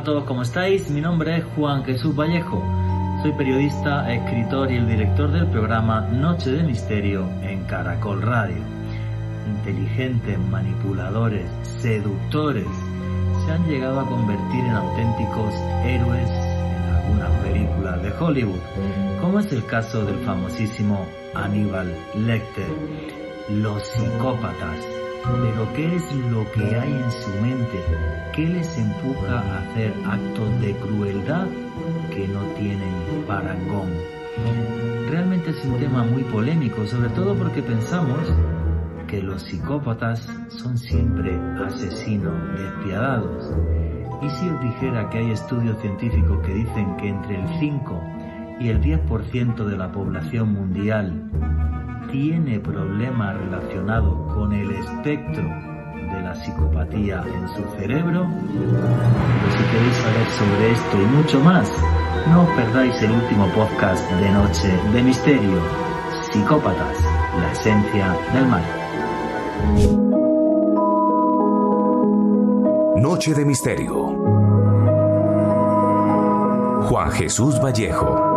Hola a todos, ¿cómo estáis? Mi nombre es Juan Jesús Vallejo. Soy periodista, escritor y el director del programa Noche de Misterio en Caracol Radio. Inteligentes, manipuladores, seductores se han llegado a convertir en auténticos héroes en algunas películas de Hollywood, como es el caso del famosísimo Aníbal Lecter. Los psicópatas pero ¿qué es lo que hay en su mente? ¿Qué les empuja a hacer actos de crueldad que no tienen parangón? Realmente es un tema muy polémico, sobre todo porque pensamos que los psicópatas son siempre asesinos despiadados. ¿Y si os dijera que hay estudios científicos que dicen que entre el 5 y el 10% de la población mundial tiene problemas relacionados con el espectro de la psicopatía en su cerebro? Pero si queréis saber sobre esto y mucho más, no os perdáis el último podcast de Noche de Misterio, Psicópatas, la esencia del mal. Noche de Misterio. Juan Jesús Vallejo.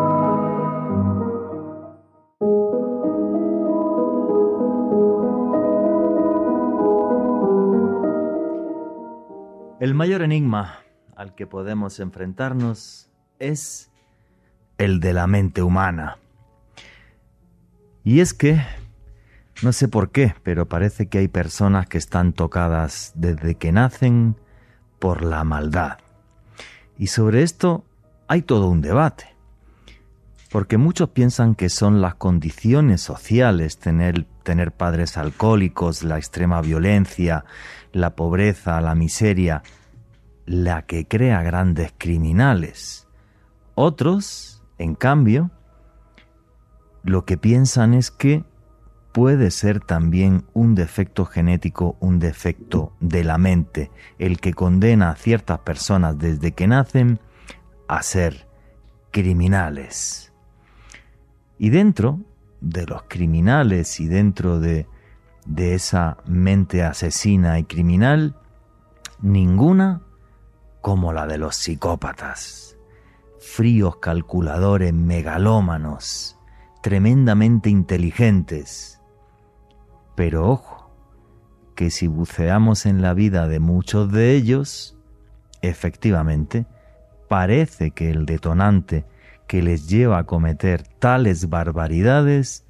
El mayor enigma al que podemos enfrentarnos es el de la mente humana. Y es que, no sé por qué, pero parece que hay personas que están tocadas desde que nacen por la maldad. Y sobre esto hay todo un debate. Porque muchos piensan que son las condiciones sociales, tener, tener padres alcohólicos, la extrema violencia, la pobreza, la miseria, la que crea grandes criminales. Otros, en cambio, lo que piensan es que puede ser también un defecto genético, un defecto de la mente, el que condena a ciertas personas desde que nacen a ser criminales. Y dentro de los criminales y dentro de de esa mente asesina y criminal, ninguna como la de los psicópatas, fríos calculadores megalómanos, tremendamente inteligentes. Pero ojo, que si buceamos en la vida de muchos de ellos, efectivamente, parece que el detonante que les lleva a cometer tales barbaridades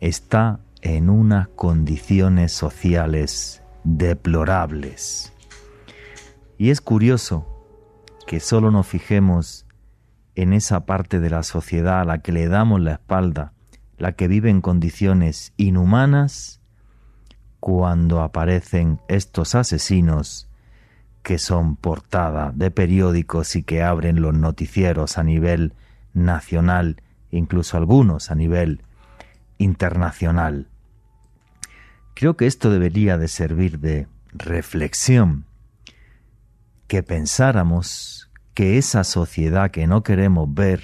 está en unas condiciones sociales deplorables. Y es curioso que solo nos fijemos en esa parte de la sociedad a la que le damos la espalda, la que vive en condiciones inhumanas, cuando aparecen estos asesinos que son portada de periódicos y que abren los noticieros a nivel nacional, incluso algunos a nivel internacional. Creo que esto debería de servir de reflexión, que pensáramos que esa sociedad que no queremos ver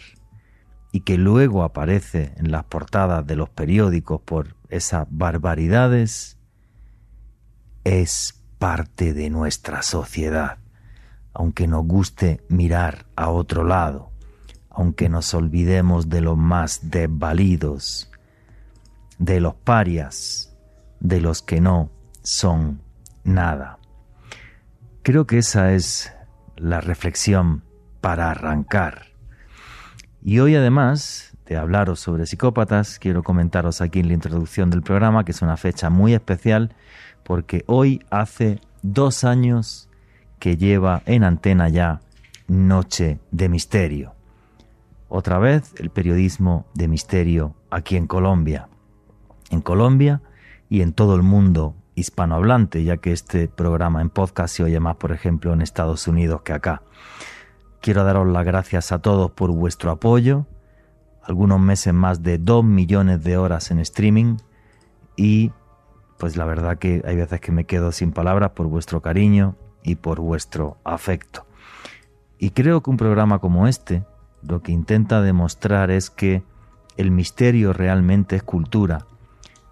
y que luego aparece en las portadas de los periódicos por esas barbaridades, es parte de nuestra sociedad, aunque nos guste mirar a otro lado, aunque nos olvidemos de los más desvalidos, de los parias, de los que no son nada. Creo que esa es la reflexión para arrancar. Y hoy además de hablaros sobre psicópatas, quiero comentaros aquí en la introducción del programa que es una fecha muy especial porque hoy hace dos años que lleva en antena ya Noche de Misterio. Otra vez el periodismo de misterio aquí en Colombia. En Colombia y en todo el mundo hispanohablante, ya que este programa en podcast se oye más, por ejemplo, en Estados Unidos que acá. Quiero daros las gracias a todos por vuestro apoyo, algunos meses más de 2 millones de horas en streaming y pues la verdad que hay veces que me quedo sin palabras por vuestro cariño y por vuestro afecto. Y creo que un programa como este lo que intenta demostrar es que el misterio realmente es cultura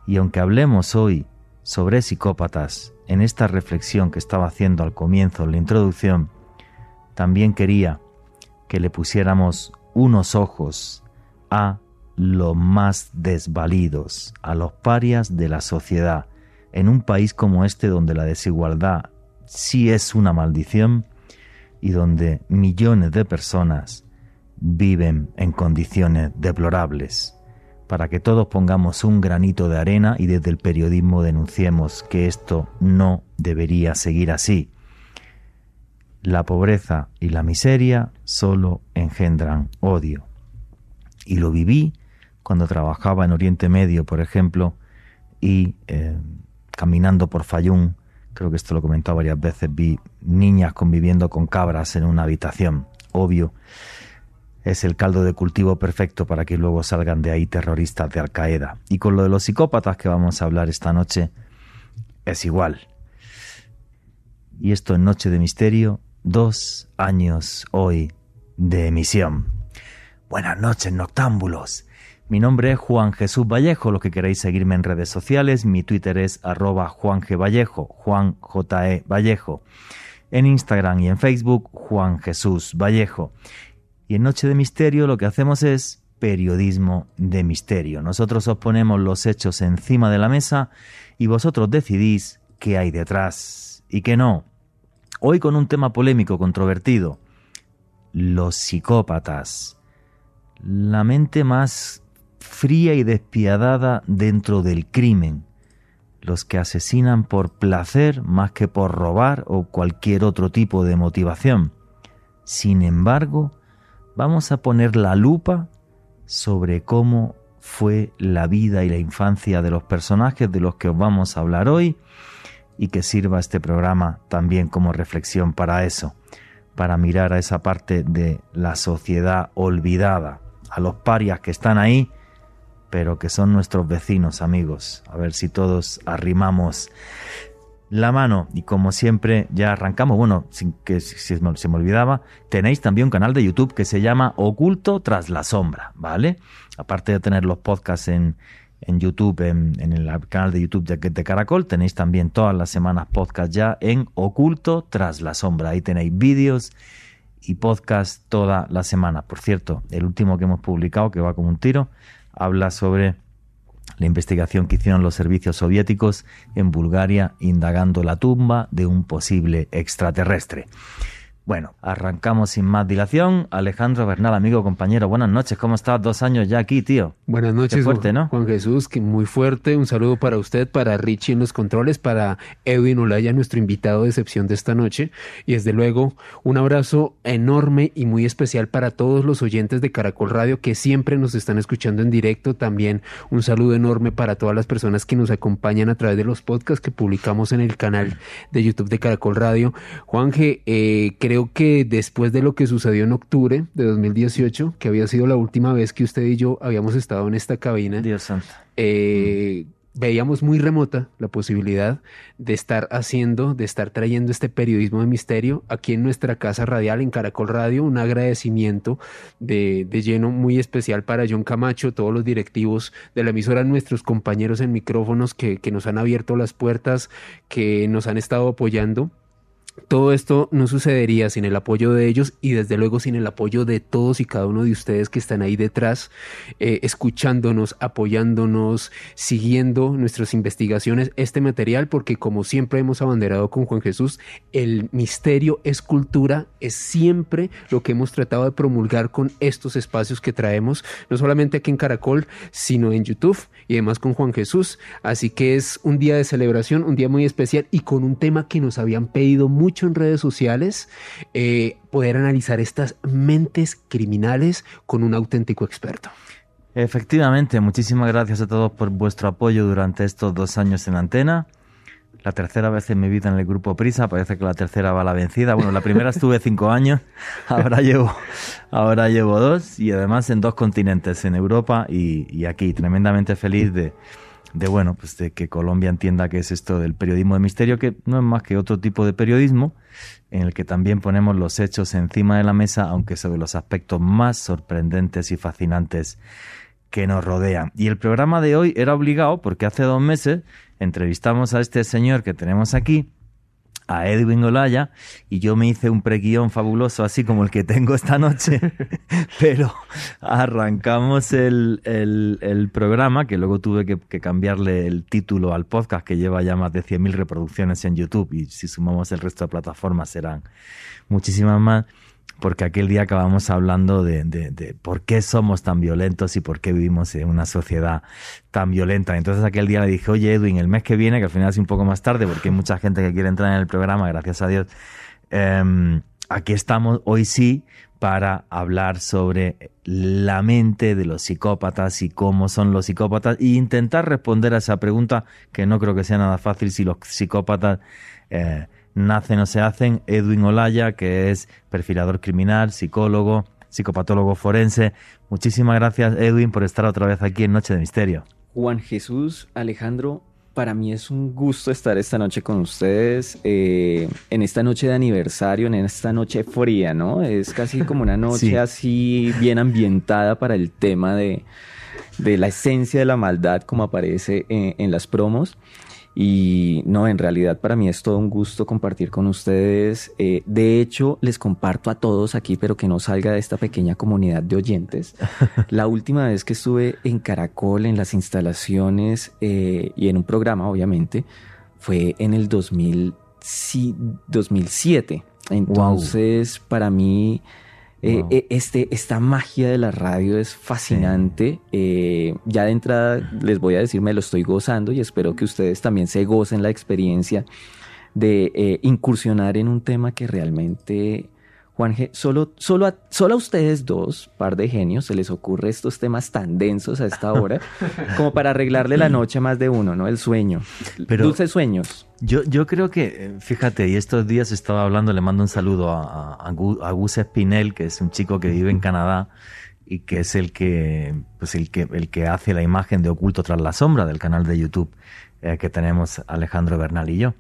y aunque hablemos hoy sobre psicópatas en esta reflexión que estaba haciendo al comienzo, en la introducción, también quería que le pusiéramos unos ojos a los más desvalidos, a los parias de la sociedad. En un país como este donde la desigualdad sí es una maldición y donde millones de personas viven en condiciones deplorables. Para que todos pongamos un granito de arena y desde el periodismo denunciemos que esto no debería seguir así. La pobreza y la miseria solo engendran odio. Y lo viví cuando trabajaba en Oriente Medio, por ejemplo, y eh, caminando por Fayún, creo que esto lo he comentado varias veces, vi niñas conviviendo con cabras en una habitación. Obvio, es el caldo de cultivo perfecto para que luego salgan de ahí terroristas de Al Qaeda. Y con lo de los psicópatas que vamos a hablar esta noche, es igual. Y esto en Noche de Misterio dos años hoy de emisión. Buenas noches, noctámbulos. Mi nombre es Juan Jesús Vallejo. Los que queréis seguirme en redes sociales, mi Twitter es arroba Juan G. Vallejo, Juan J. E. Vallejo. En Instagram y en Facebook, Juan Jesús Vallejo. Y en Noche de Misterio lo que hacemos es periodismo de misterio. Nosotros os ponemos los hechos encima de la mesa y vosotros decidís qué hay detrás y qué no. Hoy con un tema polémico, controvertido. Los psicópatas. La mente más fría y despiadada dentro del crimen. Los que asesinan por placer más que por robar o cualquier otro tipo de motivación. Sin embargo, vamos a poner la lupa sobre cómo fue la vida y la infancia de los personajes de los que os vamos a hablar hoy y que sirva este programa también como reflexión para eso, para mirar a esa parte de la sociedad olvidada, a los parias que están ahí, pero que son nuestros vecinos, amigos. A ver si todos arrimamos la mano y como siempre ya arrancamos, bueno, sin que se me, se me olvidaba, tenéis también un canal de YouTube que se llama Oculto tras la sombra, ¿vale? Aparte de tener los podcasts en, en YouTube, en, el canal de YouTube de, de, Caracol. Tenéis también todas las semanas podcast ya en Oculto tras la sombra. Ahí tenéis vídeos y podcast toda la semana. Por cierto, el último que hemos publicado, que va como un tiro, habla sobre la investigación que hicieron los servicios soviéticos en Bulgaria indagando la tumba de un posible extraterrestre. Bueno, arrancamos sin más dilación. Alejandro Bernal, amigo, compañero, buenas noches. ¿Cómo estás? Dos años ya aquí, tío. Buenas noches, fuerte, ¿no? Juan Jesús, que muy fuerte. Un saludo para usted, para Richie en los controles, para Edwin Olaya, nuestro invitado de excepción de esta noche. Y desde luego, un abrazo enorme y muy especial para todos los oyentes de Caracol Radio que siempre nos están escuchando en directo. También un saludo enorme para todas las personas que nos acompañan a través de los podcasts que publicamos en el canal de YouTube de Caracol Radio. Juanje, eh, creo creo que después de lo que sucedió en octubre de 2018, que había sido la última vez que usted y yo habíamos estado en esta cabina, Dios santo. Eh, veíamos muy remota la posibilidad de estar haciendo, de estar trayendo este periodismo de misterio aquí en nuestra casa radial, en Caracol Radio. Un agradecimiento de, de, lleno muy especial para John Camacho, todos los directivos de la emisora, nuestros compañeros en micrófonos que, que nos han abierto las puertas, que nos han estado apoyando todo esto no sucedería sin el apoyo de ellos y desde luego sin el apoyo de todos y cada uno de ustedes que están ahí detrás, eh, escuchándonos, apoyándonos, siguiendo nuestras investigaciones, este material, porque como siempre hemos abanderado con Juan Jesús, el misterio es cultura, es siempre lo que hemos tratado de promulgar con estos espacios que traemos, no solamente aquí en Caracol, sino en YouTube y además con Juan Jesús. Así que es un día de celebración, un día muy especial y con un tema que nos habían pedido mucho en redes sociales eh, poder analizar estas mentes criminales con un auténtico experto. Efectivamente, muchísimas gracias a todos por vuestro apoyo durante estos dos años en antena. La tercera vez en mi vida en el grupo Prisa, parece que la tercera va a la vencida. Bueno, la primera estuve cinco años, ahora llevo, ahora llevo dos y además en dos continentes, en Europa y, y aquí. Tremendamente feliz de, de bueno, pues de que Colombia entienda que es esto del periodismo de misterio, que no es más que otro tipo de periodismo en el que también ponemos los hechos encima de la mesa, aunque sobre los aspectos más sorprendentes y fascinantes que nos rodean. Y el programa de hoy era obligado porque hace dos meses entrevistamos a este señor que tenemos aquí, a Edwin Olaya y yo me hice un preguión fabuloso así como el que tengo esta noche, pero arrancamos el, el, programa que luego tuve que, que, cambiarle el título al podcast que lleva ya más de 100.000 reproducciones en YouTube y si sumamos el resto de plataformas serán muchísimas más porque aquel día acabamos hablando de, por qué somos tan violentos y por qué vivimos en una sociedad tan violenta. Entonces aquel día le dije, oye Edwin, el mes que viene, que al final es un poco más tarde, porque hay mucha gente que quiere entrar en el programa, gracias a Dios, em, aquí estamos hoy sí para hablar sobre la mente de los psicópatas y cómo son los psicópatas e intentar responder a esa pregunta que no creo que sea nada fácil si los psicópatas... Eh, nacen o se hacen Edwin Olaya, que es perfilador criminal, psicólogo, psicopatólogo forense. Muchísimas gracias, Edwin, por estar otra vez aquí en Noche de Misterio. Juan Jesús, Alejandro, para mí es un gusto estar esta noche con ustedes, eh, en esta noche de aniversario, en esta noche fría, ¿no? Es casi como una noche así bien ambientada para el tema de, la esencia de la maldad como aparece en las promos. Y no, en realidad para mí es todo un gusto compartir con ustedes. Eh, de hecho, les comparto a todos aquí, pero que no salga de esta pequeña comunidad de oyentes. La última vez que estuve en Caracol, en las instalaciones eh, y en un programa, obviamente, fue en el 2007. Entonces, para mí eh, eh, este, esta magia de la radio es fascinante. Eh, ya de entrada les voy a decir, me lo estoy gozando y espero que ustedes también se gocen la experiencia de incursionar en un tema que realmente Juan solo, solo, a, solo a ustedes dos, par de genios, se les ocurre estos temas tan densos a esta hora, como para arreglarle la noche a más de uno, ¿no? El sueño. Pero Dulces sueños. Yo, yo creo que, eh, fíjate, y estos días estaba hablando, le mando un saludo a, a, Gus Espinel, que es un chico que vive en Canadá y que es el que, pues el que, el que hace la imagen de Oculto tras la sombra del canal de YouTube eh, que tenemos Alejandro Bernal y yo.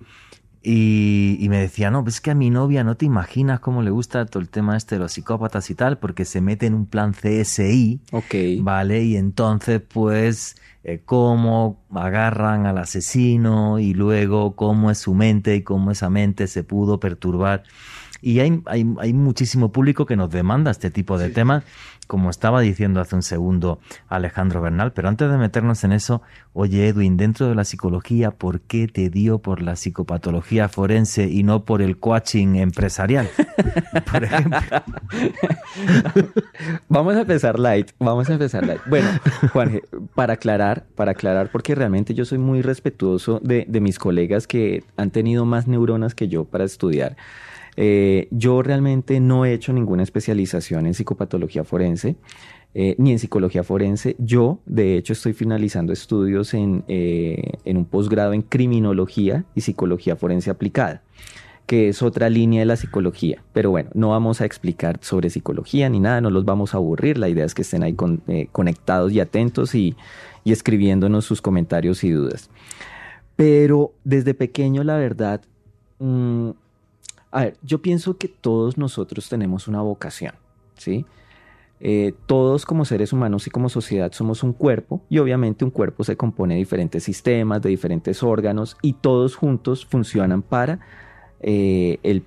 Y, me decía, no, pues es que a mi novia no te imaginas cómo le gusta todo el tema este de los psicópatas y tal, porque se mete en un plan CSI. Ok. ¿Vale? Y entonces, pues, eh, cómo agarran al asesino y luego cómo es su mente y cómo esa mente se pudo perturbar. Y hay, hay, hay muchísimo público que nos demanda este tipo de temas como estaba diciendo hace un segundo Alejandro Bernal, pero antes de meternos en eso, oye Edwin, dentro de la psicología, ¿por qué te dio por la psicopatología forense y no por el coaching empresarial? Por ejemplo. vamos a empezar light, vamos a empezar light. Bueno, Juan, para aclarar, para aclarar, porque realmente yo soy muy respetuoso de, de mis colegas que han tenido más neuronas que yo para estudiar. Eh, yo realmente no he hecho ninguna especialización en psicopatología forense. Eh, ni en psicología forense. Yo, de hecho, estoy finalizando estudios en, eh, en un posgrado en criminología y psicología forense aplicada, que es otra línea de la psicología. Pero bueno, no vamos a explicar sobre psicología ni nada, no los vamos a aburrir. La idea es que estén ahí conectados y atentos y, y escribiéndonos sus comentarios y dudas. Pero desde pequeño, la verdad, mm, a ver, yo pienso que todos nosotros tenemos una vocación, ¿sí? Eh, todos como seres humanos y como sociedad somos un cuerpo y obviamente un cuerpo se compone de diferentes sistemas, de diferentes órganos y todos juntos funcionan para, eh, el,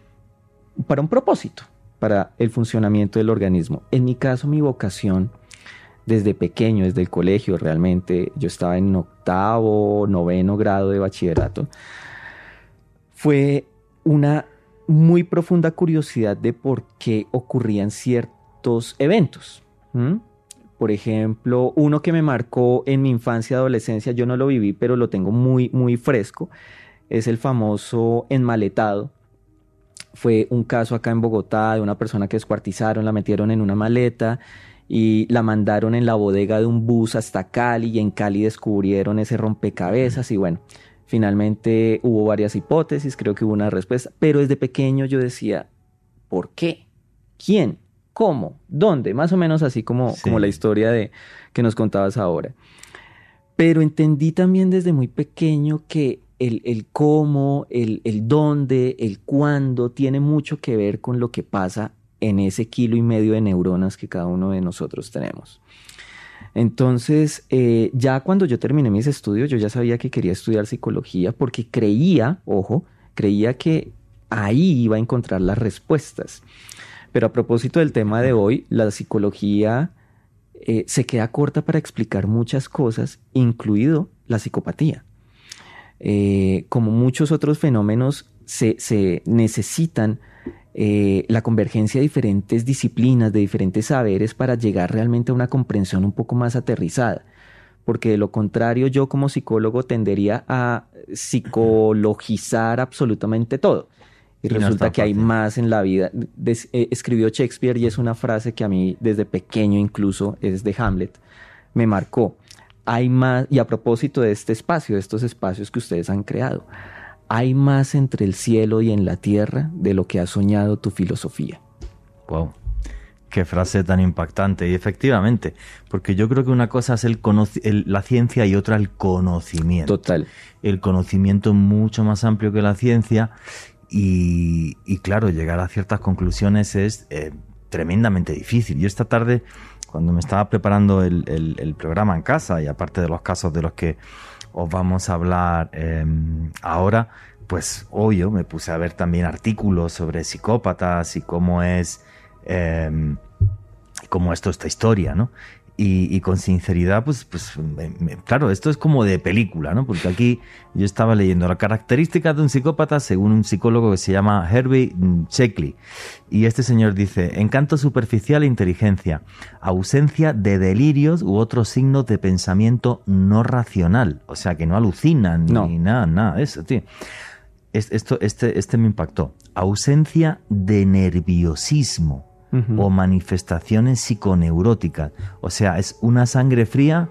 para un propósito, para el funcionamiento del organismo. En mi caso, mi vocación desde pequeño, desde el colegio realmente, yo estaba en octavo, noveno grado de bachillerato, fue una muy profunda curiosidad de por qué ocurrían ciertos eventos. Por ejemplo, uno que me marcó en mi infancia y adolescencia, yo no lo viví, pero lo tengo muy, muy fresco, es el famoso enmaletado. Fue un caso acá en Bogotá de una persona que descuartizaron, la metieron en una maleta y la mandaron en la bodega de un bus hasta Cali y en Cali descubrieron ese rompecabezas y bueno, Finalmente hubo varias hipótesis, creo que hubo una respuesta, pero desde pequeño yo decía, ¿por qué? ¿Quién? ¿Cómo? ¿Dónde? Más o menos así como, como la historia de, que nos contabas ahora. Pero entendí también desde muy pequeño que el, el cómo, el, el dónde, el cuándo tiene mucho que ver con lo que pasa en ese kilo y medio de neuronas que cada uno de nosotros tenemos. Entonces, eh, ya cuando yo terminé mis estudios, yo ya sabía que quería estudiar psicología porque creía, ojo, creía que ahí iba a encontrar las respuestas. Pero a propósito del tema de hoy, la psicología eh, se queda corta para explicar muchas cosas, incluido la psicopatía. Eh, como muchos otros fenómenos, se, necesitan eh, la convergencia de diferentes disciplinas, de diferentes saberes para llegar realmente a una comprensión un poco más aterrizada. Porque de lo contrario, yo como psicólogo tendería a psicologizar absolutamente todo. Y, resulta que hay más en la vida. Eh, escribió Shakespeare y es una frase que a mí desde pequeño incluso es de Hamlet, me marcó. Hay más, y a propósito de este espacio, de estos espacios que ustedes han creado, hay más entre el cielo y en la tierra de lo que ha soñado tu filosofía. Wow. Qué frase tan impactante. Y efectivamente, porque yo creo que una cosa es el, la ciencia y otra el conocimiento. Total. El conocimiento mucho más amplio que la ciencia y, claro, llegar a ciertas conclusiones es eh, tremendamente difícil. Yo esta tarde, cuando me estaba preparando el, programa en casa, y aparte de los casos de los que os vamos a hablar em, ahora, pues obvio, me puse a ver también artículos sobre psicópatas y cómo es, eh, cómo esto, esta historia, ¿no? Y, con sinceridad, pues, pues claro, esto es como de película, ¿no? Porque aquí yo estaba leyendo la característica de un psicópata según un psicólogo que se llama Herbie Sheckley. Y este señor dice, encanto superficial e inteligencia, ausencia de delirios u otros signos de pensamiento no racional. O sea, que no alucinan ni nada, nada, eso, tío. Esto, este, este me impactó. Ausencia de nerviosismo o manifestaciones psiconeuróticas. O sea, es una sangre fría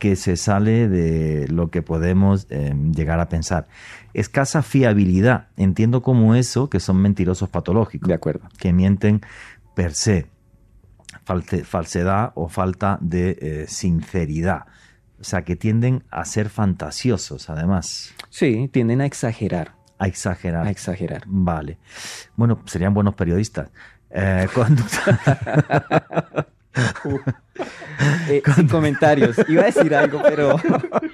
que se sale de lo que podemos em, llegar a pensar. Escasa fiabilidad. Entiendo como eso que son mentirosos patológicos. De acuerdo. Que mienten per se. falsedad o falta de eh, sinceridad. O sea, que tienden a ser fantasiosos, además. Sí, tienden a exagerar. A exagerar. A exagerar. Vale. Bueno, serían buenos periodistas. Eh, eh, sin comentarios. Iba a decir algo, pero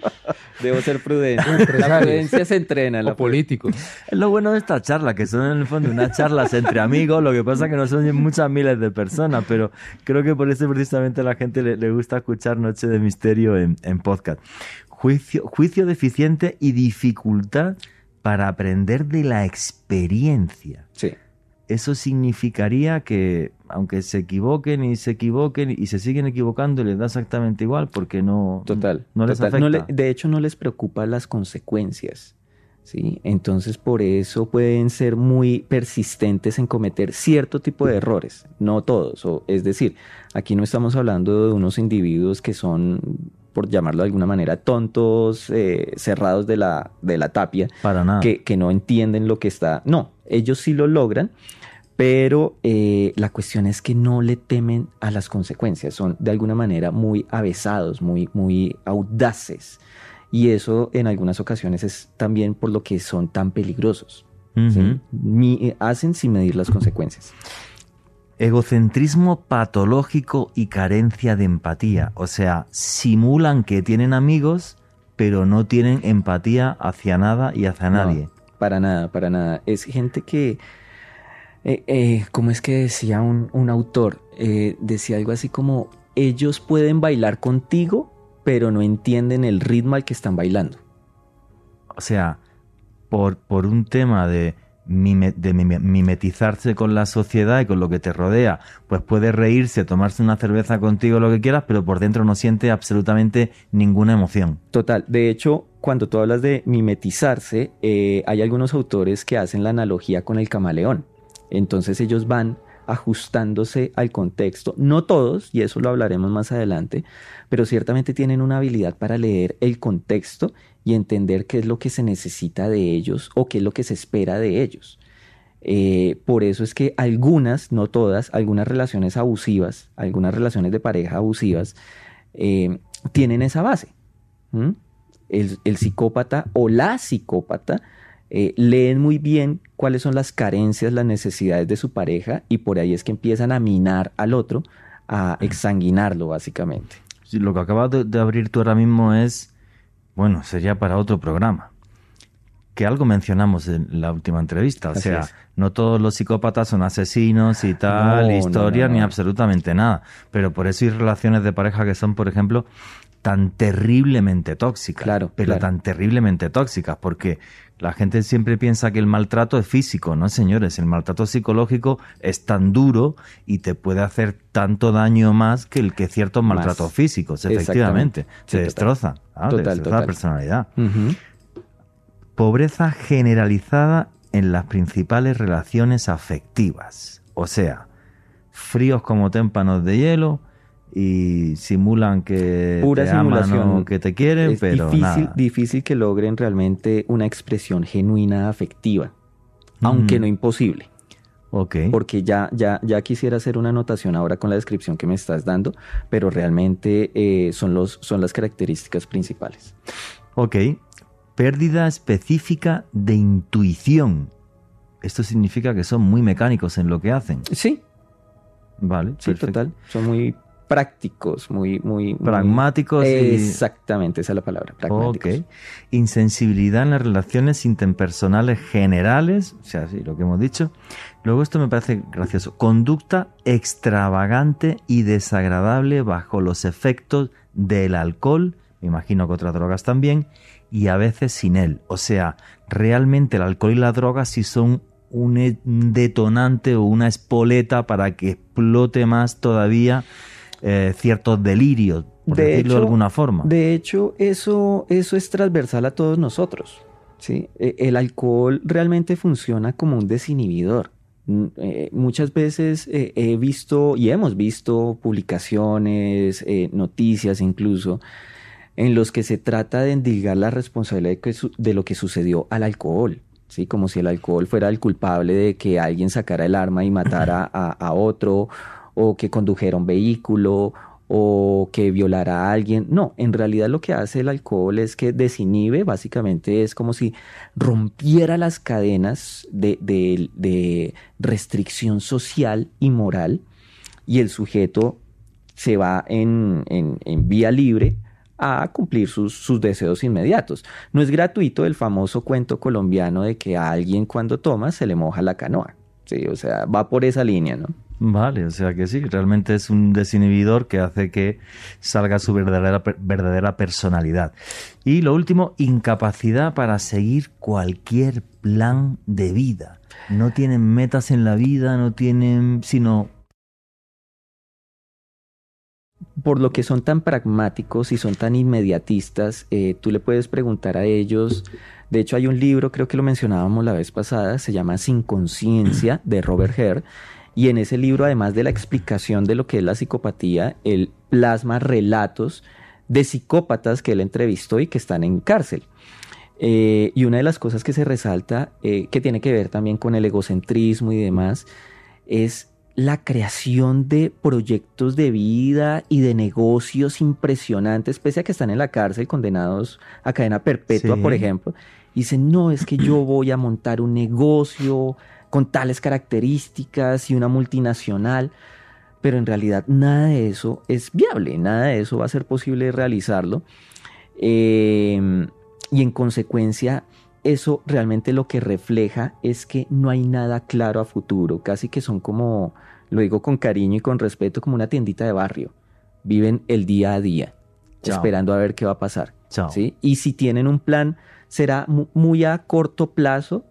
debo ser prudente. La prudencia se entrena. la político. Es lo bueno de esta charla, que son en el fondo unas charlas entre amigos. Lo que pasa es que no son muchas miles de personas, pero creo que por eso precisamente a la gente le, gusta escuchar Noche de Misterio en, en podcast. Juicio, juicio deficiente y dificultad para aprender de la experiencia. Sí eso significaría que aunque se equivoquen y se equivoquen y se siguen equivocando, les da exactamente igual porque no, total, no les afecta. de hecho, no les preocupa las consecuencias. ¿sí? Entonces, por eso pueden ser muy persistentes en cometer cierto tipo de errores, no todos. O, es decir, aquí no estamos hablando de unos individuos que son por llamarlo de alguna manera, tontos, eh, cerrados de la, de la tapia. Para nada. Que, que no entienden lo que está. No, ellos sí lo logran, pero eh, la cuestión es que no le temen a las consecuencias, son de alguna manera muy avesados, muy, muy audaces. Y eso en algunas ocasiones es también por lo que son tan peligrosos. hacen sin medir las consecuencias. Egocentrismo patológico y carencia de empatía. O sea, simulan que tienen amigos, pero no tienen empatía hacia nada y hacia nadie. Para nada, para nada. Es gente que, eh, eh, ¿cómo es que decía un, autor? Eh, decía algo así como, ellos pueden bailar contigo, pero no entienden el ritmo al que están bailando. O sea, por, por un tema de, de mimetizarse con la sociedad y con lo que te rodea, pues puede reírse, tomarse una cerveza contigo, lo que quieras, pero por dentro no siente absolutamente ninguna emoción. Total, de hecho, cuando tú hablas de mimetizarse, eh, hay algunos autores que hacen la analogía con el camaleón. Entonces ellos van ajustándose al contexto. No todos, y eso lo hablaremos más adelante, pero ciertamente tienen una habilidad para leer el contexto y entender qué es lo que se necesita de ellos o qué es lo que se espera de ellos. Eh, por eso es que algunas, no todas, algunas relaciones abusivas, algunas relaciones de pareja abusivas, eh, tienen esa base el, psicópata o la psicópata eh, leen muy bien cuáles son las carencias, las necesidades de su pareja y por ahí es que empiezan a minar al otro, a exsanguinarlo básicamente. lo que acabas de, abrir tú ahora mismo es, bueno, sería para otro programa. que algo mencionamos en la última entrevista. O Así sea, es. no todos los psicópatas son asesinos y tal, No, historia, no, ni absolutamente nada. Pero por eso hay relaciones de pareja que son, por ejemplo, tan terriblemente tóxicas. Claro, Pero claro. tan terriblemente tóxicas, porque la gente siempre piensa que el maltrato es físico, ¿no, señores? El maltrato psicológico es tan duro y te puede hacer tanto daño más que el que ciertos Más. maltratos físicos, efectivamente. Se Sí, total. destroza, ah, Total, destroza la personalidad. Pobreza generalizada en las principales relaciones afectivas. O sea, fríos como témpanos de hielo y simulan que Pura te aman simulación. o que te quieren, es pero difícil, nada. difícil que logren realmente una expresión genuina afectiva, aunque no imposible. Ok. Porque ya, ya, ya quisiera hacer una anotación ahora con la descripción que me estás dando, pero realmente eh, son, los, son las características principales. Ok. Pérdida específica de intuición. Esto significa que son muy mecánicos en lo que hacen. Sí, Vale. sí, perfecto. total. Son muy prácticos, muy, muy, muy- Pragmáticos y- Exactamente, esa es la palabra, pragmáticos. Ok. Insensibilidad en las relaciones interpersonales generales, o sea, sí, lo que hemos dicho. Luego esto me parece gracioso. Conducta extravagante y desagradable bajo los efectos del alcohol, me imagino que otras drogas también, y a veces sin él. O sea, realmente el alcohol y la droga sí son un e- un detonante o una espoleta para que explote más todavía eh, ciertos delirios, por De decirlo hecho- de alguna forma. De hecho, eso, eso es transversal a todos nosotros. ¿sí? E- El alcohol realmente funciona como un desinhibidor. Mm, eh, muchas veces eh, he visto y hemos visto publicaciones, eh, noticias incluso, en los que se trata de endilgar la responsabilidad de, lo que sucedió al alcohol. ¿sí? Como si el alcohol fuera el culpable de que alguien sacara el arma y matara a, a otro, o que condujera un vehículo, o que violara a alguien. No, en realidad lo que hace el alcohol es que desinhibe, básicamente es como si rompiera las cadenas de, restricción social y moral y el sujeto se va en, en- en vía libre a cumplir sus, sus deseos inmediatos. No es gratuito el famoso cuento colombiano de que a alguien cuando toma se le moja la canoa. Sí, o sea, va por esa línea, ¿no? Vale, o sea que sí, realmente es un desinhibidor que hace que salga su verdadera, verdadera personalidad. Y lo último, incapacidad para seguir cualquier plan de vida. No tienen metas en la vida, no tienen, sino... por lo que son tan pragmáticos y son tan inmediatistas, eh, tú le puedes preguntar a ellos. De hecho, hay un libro, creo que lo mencionábamos la vez pasada, se llama Sin Conciencia de Robert Hare. Y en ese libro, además de la explicación de lo que es la psicopatía, él plasma relatos de psicópatas que él entrevistó y que están en cárcel. Eh, y una de las cosas que se resalta, eh, que tiene que ver también con el egocentrismo y demás, es la creación de proyectos de vida y de negocios impresionantes, pese a que están en la cárcel condenados a cadena perpetua, Sí. por ejemplo. Dicen, no, es que yo voy a montar un negocio con tales características y una multinacional, pero en realidad nada de eso es viable, nada de eso va a ser posible realizarlo. Eh, y en consecuencia, eso realmente lo que refleja es que no hay nada claro a futuro, casi que son como, lo digo con cariño y con respeto, como una tiendita de barrio. Viven el día a día, Chao. esperando a ver qué va a pasar. Y si tienen un plan, será mu- muy a corto plazo,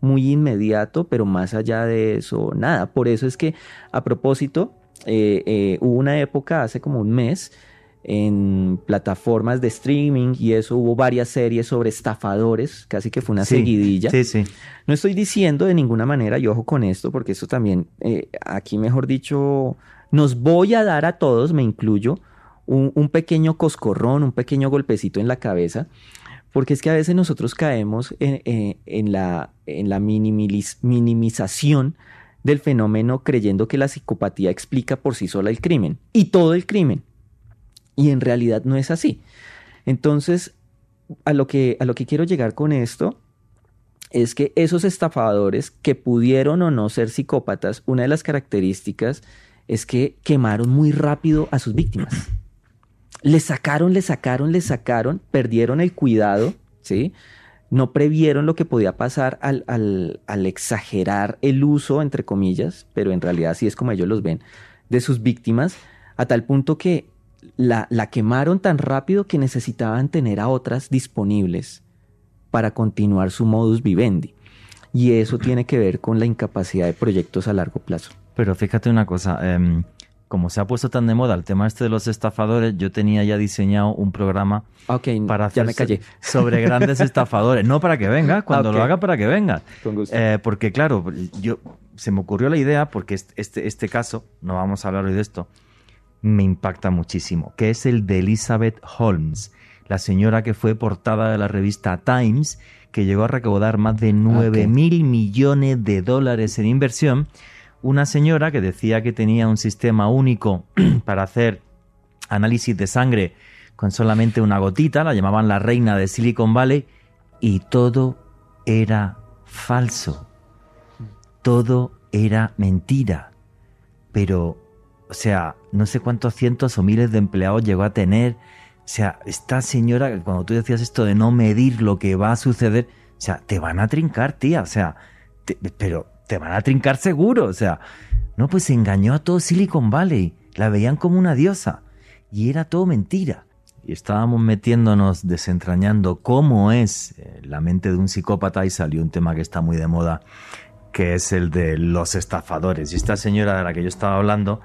muy inmediato, pero más allá de eso, nada. Por eso es que, a propósito, eh, eh, hubo una época, hace como un mes, en plataformas de streaming y eso hubo varias series sobre estafadores, casi que fue una Sí, seguidilla. Sí, sí. No estoy diciendo de ninguna manera, y ojo con esto, porque esto también, eh, aquí mejor dicho, nos voy a dar a todos, me incluyo, un, un pequeño coscorrón, un pequeño golpecito en la cabeza, porque es que a veces nosotros caemos en, eh, la, minimización del fenómeno creyendo que la psicopatía explica por sí sola el crimen, y todo el crimen. Y en realidad no es así. Entonces, a lo que, a lo que quiero llegar con esto es que esos estafadores que pudieron o no ser psicópatas, una de las características es que quemaron muy rápido a sus víctimas. Le sacaron, le sacaron, le sacaron, perdieron el cuidado, ¿sí? no previeron lo que podía pasar al, al, al, exagerar el uso, entre comillas, pero en realidad así es como ellos los ven, de sus víctimas, a tal punto que la, la quemaron tan rápido que necesitaban tener a otras disponibles para continuar su modus vivendi. Y eso tiene que ver con la incapacidad de proyectos a largo plazo. Pero fíjate una cosa, eh, como se ha puesto tan de moda el tema este de los estafadores, yo tenía ya diseñado un programa okay, para hacer sobre grandes estafadores. No para que venga, cuando Okay. lo haga para que venga. Con gusto. Eh, porque claro, yo se me ocurrió la idea porque este, este, este caso, no vamos a hablar hoy de esto, me impacta muchísimo, que es el de Elizabeth Holmes, la señora que fue portada de la revista Times, que llegó a recaudar más de 9 mil millones de dólares en inversión. Una señora que decía que tenía un sistema único para hacer análisis de sangre con solamente una gotita, la llamaban la reina de Silicon Valley, y todo era falso. Todo era mentira. Pero, o sea, no sé cuántos cientos o miles de empleados llegó a tener. O sea, esta señora, cuando tú decías esto de no medir lo que va a suceder, o sea, te van a trincar, tía. O sea, te- pero te van a trincar seguro. O sea, no, pues engañó a todo Silicon Valley. La veían como una diosa. Y era todo mentira. Y estábamos metiéndonos, desentrañando cómo es eh, la mente de un psicópata y salió un tema que está muy de moda, que es el de los estafadores. Y esta señora de la que yo estaba hablando,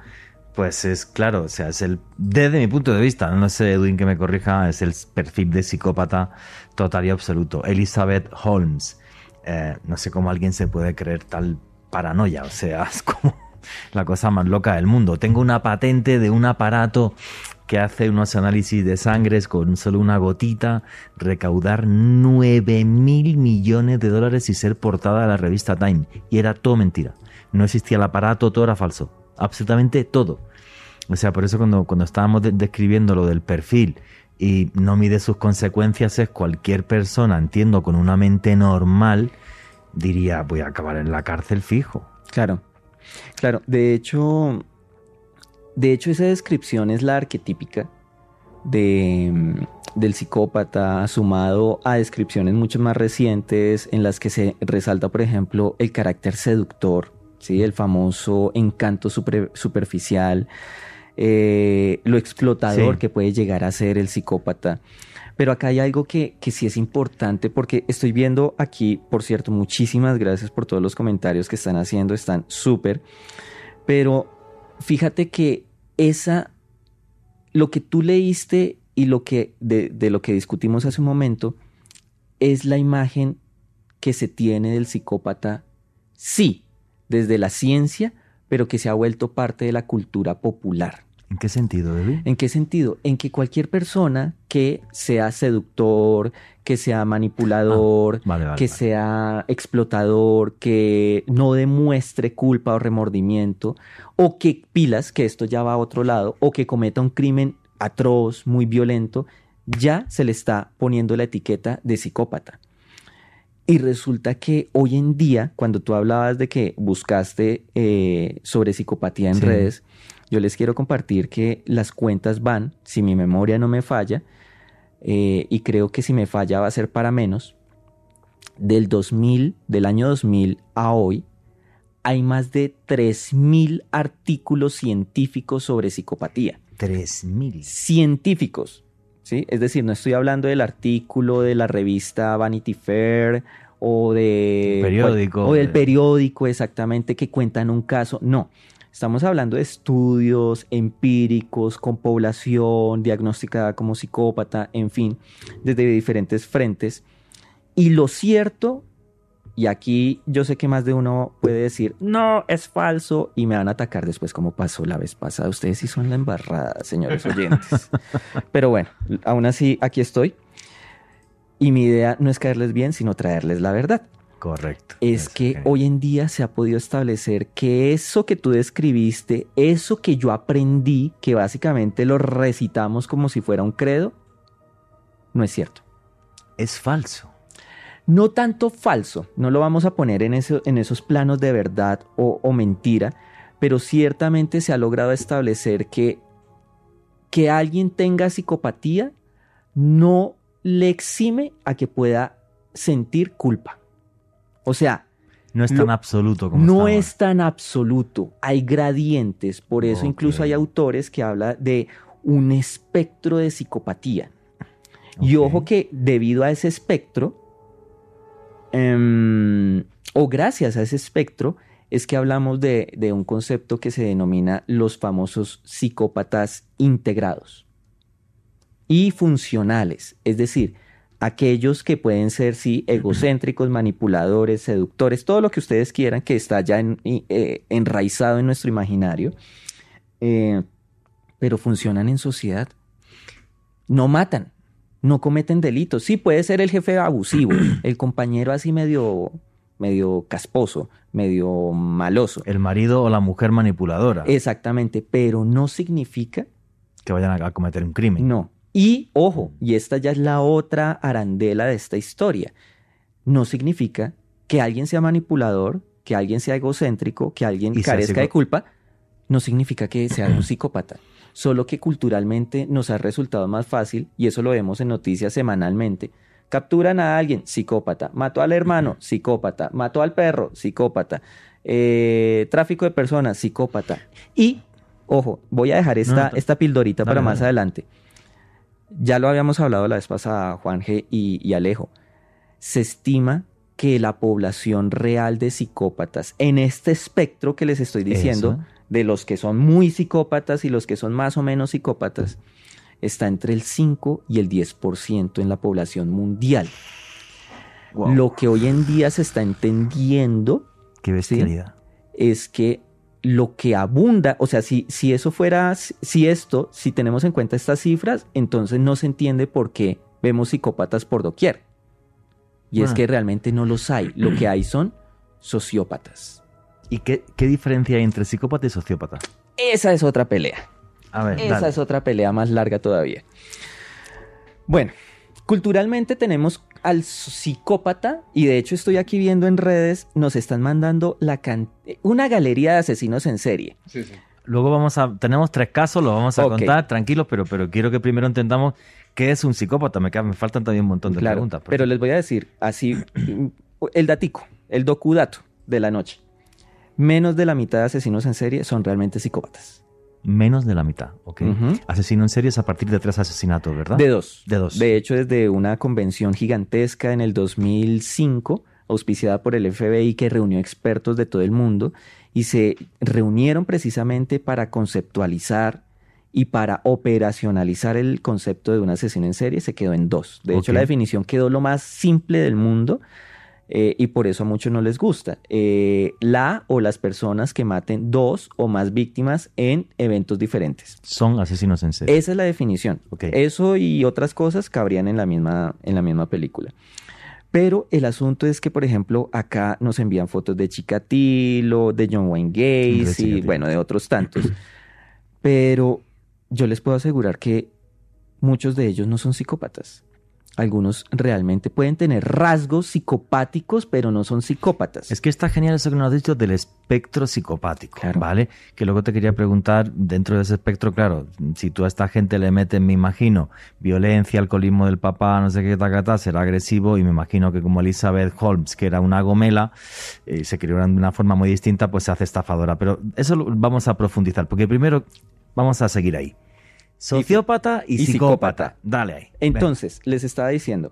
pues es claro, o sea, es el, desde mi punto de vista, no sé Edwin que me corrija, es el perfil de psicópata total y absoluto. Elizabeth Holmes. Eh, no sé cómo alguien se puede creer tal paranoia, o sea, es como la cosa más loca del mundo. Tengo una patente de un aparato que hace unos análisis de sangres con solo una gotita, recaudar 9 mil millones de dólares y ser portada de la revista Time. Y era todo mentira. No existía el aparato, todo era falso. Absolutamente todo. O sea, por eso cuando, cuando estábamos de- describiendo lo del perfil y no mide sus consecuencias, es cualquier persona, entiendo, con una mente normal, diría, voy a acabar en la cárcel fijo. Claro, claro. De hecho, de hecho esa descripción es la arquetípica de, mm, del psicópata sumado a descripciones mucho más recientes en las que se resalta, por ejemplo, el carácter seductor, ¿sí? el famoso encanto super- superficial, eh, lo explotador Sí. que puede llegar a ser el psicópata. Pero acá hay algo que, que sí es importante porque estoy viendo aquí, por cierto, muchísimas gracias por todos los comentarios que están haciendo, están súper. Pero fíjate que esa, lo que tú leíste y lo que, de, de lo que discutimos hace un momento, es la imagen que se tiene del psicópata, sí, desde la ciencia, pero que se ha vuelto parte de la cultura popular. ¿En qué sentido, Edwin? ¿En qué sentido? En que cualquier persona que sea seductor, que sea manipulador, Ah, Vale, vale, que vale. sea explotador, que no demuestre culpa o remordimiento, o que pilas, que esto ya va a otro lado, o que cometa un crimen atroz, muy violento, ya se le está poniendo la etiqueta de psicópata. Y resulta que hoy en día, cuando tú hablabas de que buscaste eh, sobre psicopatía en Sí. redes, yo les quiero compartir que las cuentas van, si mi memoria no me falla, eh, y creo que si me falla va a ser para menos, del 2000, del año 2000 a hoy, hay más de 3.000 artículos científicos sobre psicopatía. 3.000. Científicos, ¿sí? Es decir, no estoy hablando del artículo de la revista Vanity Fair o de... Periódico. O del periódico, exactamente, que cuentan un caso. No. Estamos hablando de estudios empíricos con población diagnosticada como psicópata, en fin, desde diferentes frentes. Y lo cierto, y aquí yo sé que más de uno puede decir, no, es falso, y me van a atacar después como pasó la vez pasada. Ustedes sí son la embarrada, señores oyentes. Pero bueno, aún así, aquí estoy. Y mi idea no es caerles bien, sino traerles la verdad Correcto. es que hoy en día se ha podido establecer que eso que tú describiste, eso que yo aprendí, que básicamente lo recitamos como si fuera un credo, no es cierto. Es falso. No tanto falso, no lo vamos a poner en, eso- en esos planos de verdad o, o mentira, pero ciertamente se ha logrado establecer que que alguien tenga psicopatía no le exime a que pueda sentir culpa. O sea, No es Lo- tan absoluto como no es tan absoluto, hay gradientes, por eso incluso hay autores que hablan de un espectro de psicopatía. Y ojo que debido a ese espectro, em, o gracias a ese espectro, es que hablamos de, de un concepto que se denomina los famosos psicópatas integrados y funcionales, es decir, aquellos que pueden ser, sí, egocéntricos, manipuladores, seductores, todo lo que ustedes quieran que está ya en- eh, enraizado en nuestro imaginario, eh, pero funcionan en sociedad. No matan, no cometen delitos. Sí, puede ser el jefe abusivo, el compañero así medio, medio casposo, medio maloso. El marido o la mujer manipuladora Exactamente, pero no significa que vayan a cometer un crimen. no. Y ojo, y esta ya es la otra arandela de esta historia. No significa que alguien sea manipulador, que alguien sea egocéntrico, que alguien Y carezca de culpa, no significa que sea un psicópata. Solo que culturalmente nos ha resultado más fácil, y eso lo vemos en noticias semanalmente. Capturan a alguien, psicópata. Mató al hermano, psicópata. Mató al perro, psicópata. Eh, tráfico de personas, psicópata. Y, ojo, voy a dejar esta, No, no, esta pildorita para más adelante. Ya lo habíamos hablado la vez pasada, Juan G. y, y Alejo. Se estima que la población real de psicópatas, en este espectro que les estoy diciendo, Eso. de los que son muy psicópatas y los que son más o menos psicópatas, está entre el 5 y el 10% en la población mundial. Lo que hoy en día se está entendiendo Qué bestialidad. es que lo que abunda, o sea, si, si eso fuera, si esto, si tenemos en cuenta estas cifras, entonces no se entiende por qué vemos psicópatas por doquier. Y es Ah. que realmente no los hay. Lo que hay son sociópatas. ¿Y qué, qué diferencia hay entre psicópata y sociópata? Esa es otra pelea. A ver, Esa dale. es otra pelea más larga todavía. Bueno, culturalmente tenemos al psicópata y de hecho estoy aquí viendo en redes, nos están mandando la can- una galería de asesinos en serie. Sí, sí. Luego vamos a, tenemos tres casos, los vamos a contar, tranquilos, pero, pero quiero que primero entendamos qué es un psicópata. Me, me faltan todavía un montón de Claro, preguntas. pero les voy a decir así el datico, el docudato de la noche. Menos de la mitad de asesinos en serie son realmente psicópatas. Menos de la mitad, ¿ok? Asesino en serie es a partir de tres asesinatos, ¿verdad? De dos. De dos. De hecho, desde una convención gigantesca en el 2005, auspiciada por el FBI, que reunió expertos de todo el mundo, y se reunieron precisamente para conceptualizar y para operacionalizar el concepto de un asesino en serie, se quedó en dos. De hecho, la definición quedó lo más simple del mundo. Eh, y por eso a muchos no les gusta. Eh, la o las personas que maten dos o más víctimas en eventos diferentes. Son asesinos en serie. Esa es la definición. Ok. Eso y otras cosas cabrían en la misma, en la misma película. Pero el asunto es que, por ejemplo, acá nos envían fotos de Chikatilo, de John Wayne Gacy, bueno, de otros tantos. Pero yo les puedo asegurar que muchos de ellos no son psicópatas. Algunos realmente pueden tener rasgos psicopáticos, pero no son psicópatas. Es que está genial eso que nos has dicho del espectro psicopático, Claro. ¿vale? Que luego te quería preguntar, dentro de ese espectro, claro, si tú a esta gente le metes, me imagino, violencia, alcoholismo del papá, no sé qué, tacata, será agresivo y me imagino que como Elizabeth Holmes, que era una gomela, eh, se crió de una forma muy distinta, pues se hace estafadora. Pero eso lo vamos a profundizar, porque primero vamos a seguir ahí. Sociópata y, y psicópata. psicópata. Dale ahí. Entonces, les estaba diciendo,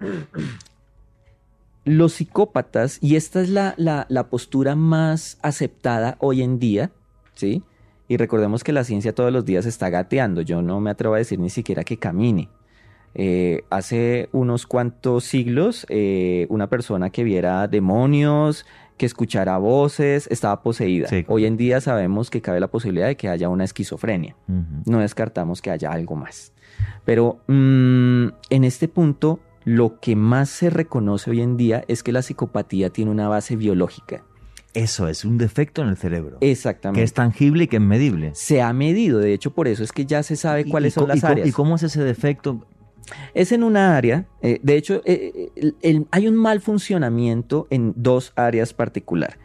los psicópatas, y esta es la, la- la postura más aceptada hoy en día, ¿sí? Y recordemos que la ciencia todos los días está gateando, yo no me atrevo a decir ni siquiera que camine. Eh, hace unos cuantos siglos, eh, una persona que viera demonios, que escuchara voces, estaba poseída. Sí. Hoy en día sabemos que cabe la posibilidad de que haya una esquizofrenia no descartamos que haya algo más. Pero mm, en este punto, lo que más se reconoce hoy en día es que la psicopatía tiene una base biológica. Eso es un defecto en el cerebro. Exactamente. Que es tangible y que es medible. Se ha medido, de hecho, por eso es que ya se sabe ¿Y- cuáles son las áreas. ¿Y cómo es ese defecto? Es en una área, eh, de hecho, eh, el- el- hay un mal funcionamiento en dos áreas particular.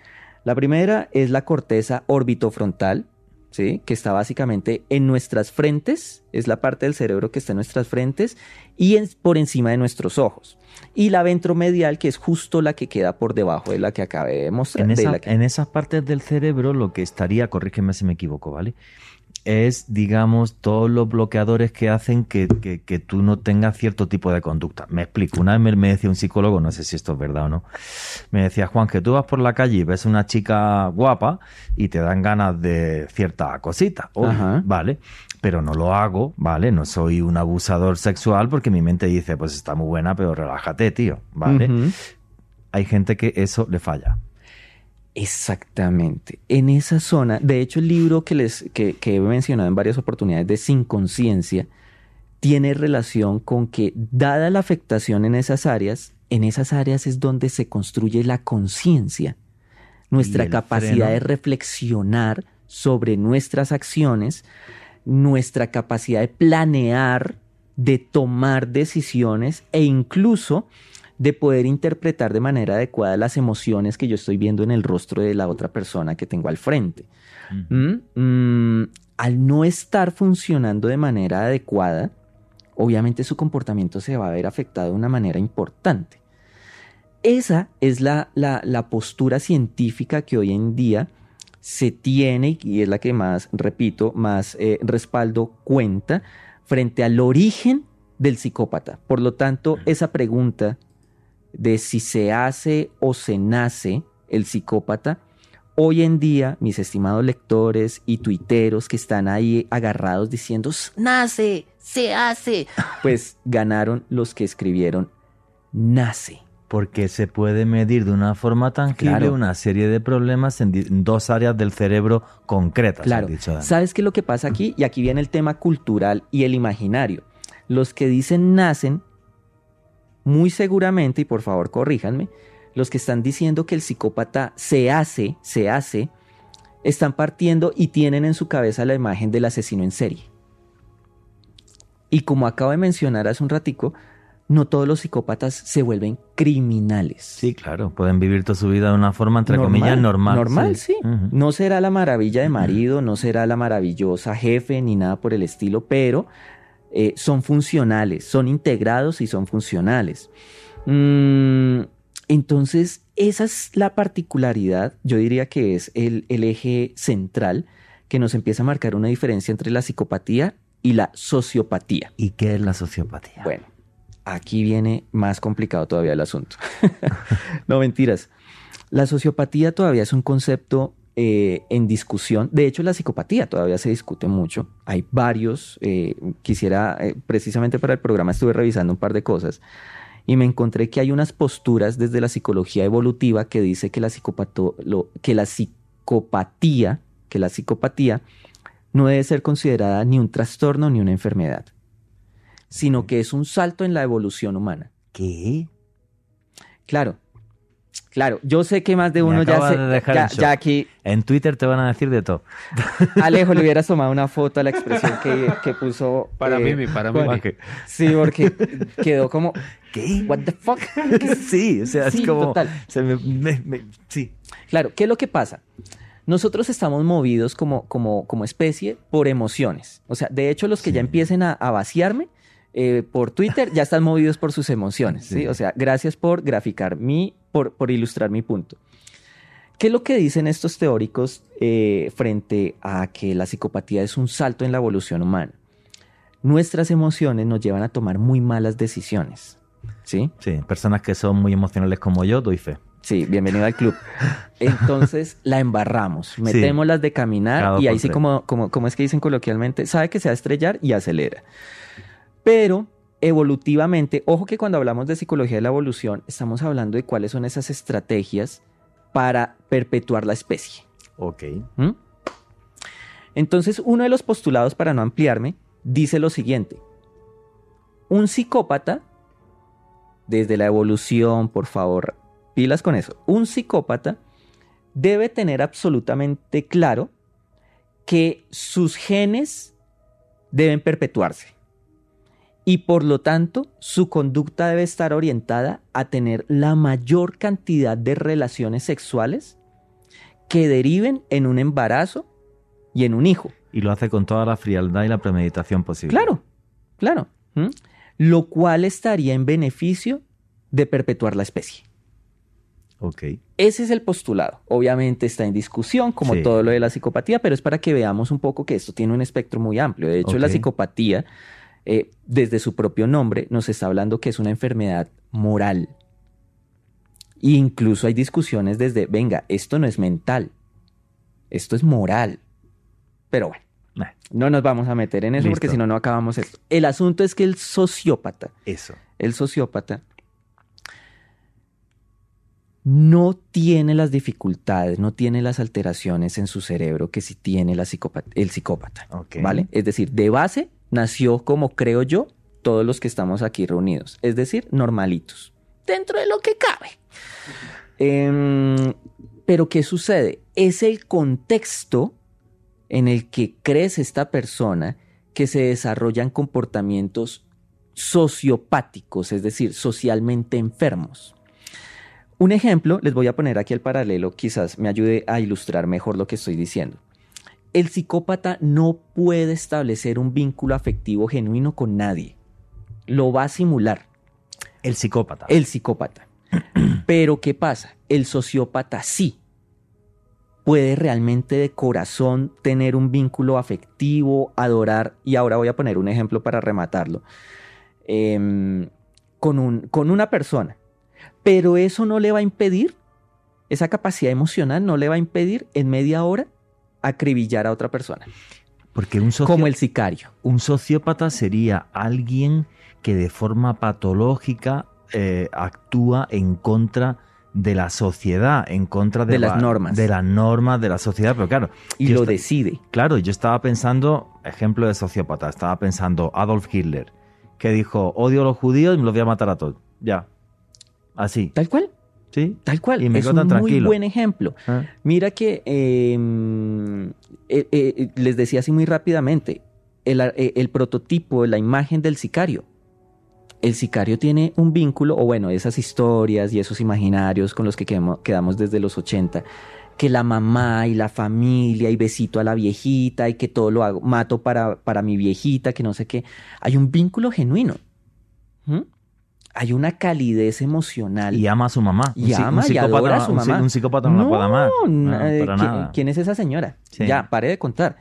La primera es la corteza orbitofrontal, ¿sí? que está básicamente en nuestras frentes, es la parte del cerebro que está en nuestras frentes y en- por encima de nuestros ojos. y la ventromedial, que es justo la que queda por debajo de la que acabé de mostrar. En, de esa- la que- en esas partes del cerebro lo que estaría, corrígeme si me equivoco, ¿vale? Es, digamos, todos los bloqueadores que hacen que, que- que tú no tengas cierto tipo de conducta. Me explico. Una vez me, me decía un psicólogo, no sé si esto es verdad o no, me decía, Juan, que tú vas por la calle y ves una chica guapa y te dan ganas de cierta cosita. Vale, pero no lo hago, ¿vale? No soy un abusador sexual porque mi mente dice, pues está muy buena, pero relájate, tío, ¿vale? Hay gente que eso le falla. Exactamente. En esa zona, de hecho, el libro que les que, que he mencionado en varias oportunidades de Sin Conciencia tiene relación con que, dada la afectación en esas áreas, en esas áreas es donde se construye la conciencia, nuestra capacidad freno? de reflexionar sobre nuestras acciones, nuestra capacidad de planear, de tomar decisiones e incluso de poder interpretar de manera adecuada las emociones que yo estoy viendo en el rostro de la otra persona que tengo al frente. ¿Mm? Mm, al no estar funcionando de manera adecuada, obviamente su comportamiento se va a ver afectado de una manera importante. Esa es la, la- la postura científica que hoy en día se tiene y es la que más, repito, más eh, respaldo cuenta frente al origen del psicópata. Por lo tanto, esa pregunta de si se hace o se nace el psicópata, hoy en día, mis estimados lectores y tuiteros que están ahí agarrados diciendo, nace, se hace, pues ganaron los que escribieron, nace. Porque se puede medir de una forma tangible Claro. una serie de problemas en, dos áreas del cerebro concretas. Claro. dicho. ¿Sabes qué es lo que pasa aquí? Y aquí viene el tema cultural y el imaginario. Los que dicen nacen, muy seguramente, y por favor corríjanme, los que están diciendo que el psicópata se hace, se hace, están partiendo y tienen en su cabeza la imagen del asesino en serie. Y como acabo de mencionar hace un ratico, no todos los psicópatas se vuelven criminales. Sí, claro. Pueden vivir toda su vida de una forma, entre comillas, normal. Normal, sí. No será la maravilla de marido, no será la maravillosa jefe, ni nada por el estilo, pero eh, son funcionales, son integrados y son funcionales. Mm, entonces, esa es la particularidad, yo diría que es el, el eje central que nos empieza a marcar una diferencia entre la psicopatía y la sociopatía. ¿Y qué es la sociopatía? Bueno, aquí viene más complicado todavía el asunto. no mentiras. La sociopatía todavía es un concepto eh, en discusión. De hecho, la psicopatía todavía se discute mucho. Hay varios. eh, quisiera, eh, precisamente para el programa estuve revisando un par de cosas y me encontré que hay unas posturas desde la psicología evolutiva que dice que la, lo- que la psicopatía, que la psicopatía no debe ser considerada ni un trastorno ni una enfermedad, sino que es un salto en la evolución humana. ¿Qué? Claro, claro, yo sé que más de uno ya, se, de dejar ya, ya aquí En Twitter te van a decir de todo. Alejo le hubieras tomado una foto a la expresión que, que puso. Para eh, mí, para mí. Juan. Sí, porque quedó como, ¿Qué? what the fuck. sí, o sea, Sí, es como... total. se me- me- me- sí. Claro, ¿qué es lo que pasa? Nosotros estamos movidos como, como, como especie por emociones. O sea, de hecho, los que ya empiecen a, a vaciarme eh, por Twitter ya están movidos por sus emociones. ¿sí? Sí. O sea, gracias por graficar mi, por, por ilustrar mi punto. ¿Qué es lo que dicen estos teóricos eh, frente a que la psicopatía es un salto en la evolución humana? Nuestras emociones nos llevan a tomar muy malas decisiones. ¿Sí? Sí, personas que son muy emocionales como yo, doy fe. Sí, bienvenido al club. Entonces la embarramos, metemos las de caminar y ahí sí como, como, como es que dicen coloquialmente, sabe que se va a estrellar y acelera. Pero evolutivamente, ojo que cuando hablamos de psicología de la evolución, estamos hablando de cuáles son esas estrategias para perpetuar la especie. Ok. ¿Mm? Entonces, uno de los postulados, para no ampliarme, dice lo siguiente. Un psicópata, desde la evolución, por favor, pilas con eso. Un psicópata debe tener absolutamente claro que sus genes deben perpetuarse. Y por lo tanto, su conducta debe estar orientada a tener la mayor cantidad de relaciones sexuales que deriven en un embarazo y en un hijo. Y lo hace con toda la frialdad y la premeditación posible. Claro, claro. ¿Mm? Lo cual estaría en beneficio de perpetuar la especie. Ok. Ese es el postulado. Obviamente está en discusión, como Sí. todo lo de la psicopatía, pero es para que veamos un poco que esto tiene un espectro muy amplio. De hecho, la psicopatía, eh, desde su propio nombre, nos está hablando que es una enfermedad moral. E incluso hay discusiones desde, venga, esto no es mental, esto es moral. Pero bueno, Nah, no nos vamos a meter en eso porque si no, no acabamos esto. El asunto es que el sociópata eso. el sociópata no tiene las dificultades, no tiene las alteraciones en su cerebro que sí tiene la psicópata- el psicópata. ¿Vale? Es decir, de base nació como creo yo todos los que estamos aquí reunidos. Es decir, normalitos. Dentro de lo que cabe. Em, pero ¿qué sucede? Es el contexto en el que crece esta persona que se desarrollan comportamientos sociopáticos, es decir, socialmente enfermos. Un ejemplo, les voy a poner aquí el paralelo, quizás me ayude a ilustrar mejor lo que estoy diciendo. El psicópata no puede establecer un vínculo afectivo genuino con nadie. Lo va a simular El psicópata. el psicópata. Pero ¿qué pasa? El sociópata sí puede realmente de corazón tener un vínculo afectivo, adorar, y ahora voy a poner un ejemplo para rematarlo, em, con, un, con una persona. Pero eso no le va a impedir, esa capacidad emocional no le va a impedir en media hora acribillar a otra persona, Porque un, como el sicario. un sociópata sería alguien que de forma patológica eh, actúa en contra de la sociedad, en contra de, De las la- normas. De las normas de la sociedad. Pero claro, Y lo decide. Claro, yo estaba pensando, ejemplo de sociópata, estaba pensando Adolf Hitler, que dijo, odio a los judíos y me los voy a matar a todos. Ya. Así. Tal cual, ¿Sí? tal cual. Y me es quedo un muy buen ejemplo. Ah, Mira que eh, eh, eh, les decía así muy rápidamente, el, eh, el prototipo, la imagen del sicario. El sicario tiene un vínculo, o bueno, esas historias y esos imaginarios con los que quedamos, quedamos desde los 80, que la mamá y la familia y besito a la viejita y que todo lo hago, mato para, para mi viejita, que no sé qué. Hay un vínculo genuino. ¿Mm? Hay una calidez emocional. Y ama a su mamá. Y si- ama y adora a su un, mamá. un psicópata no, la puede amar. No, eh, para ¿qui- nada. ¿Quién es esa señora? Sí. Ya, pare de contar.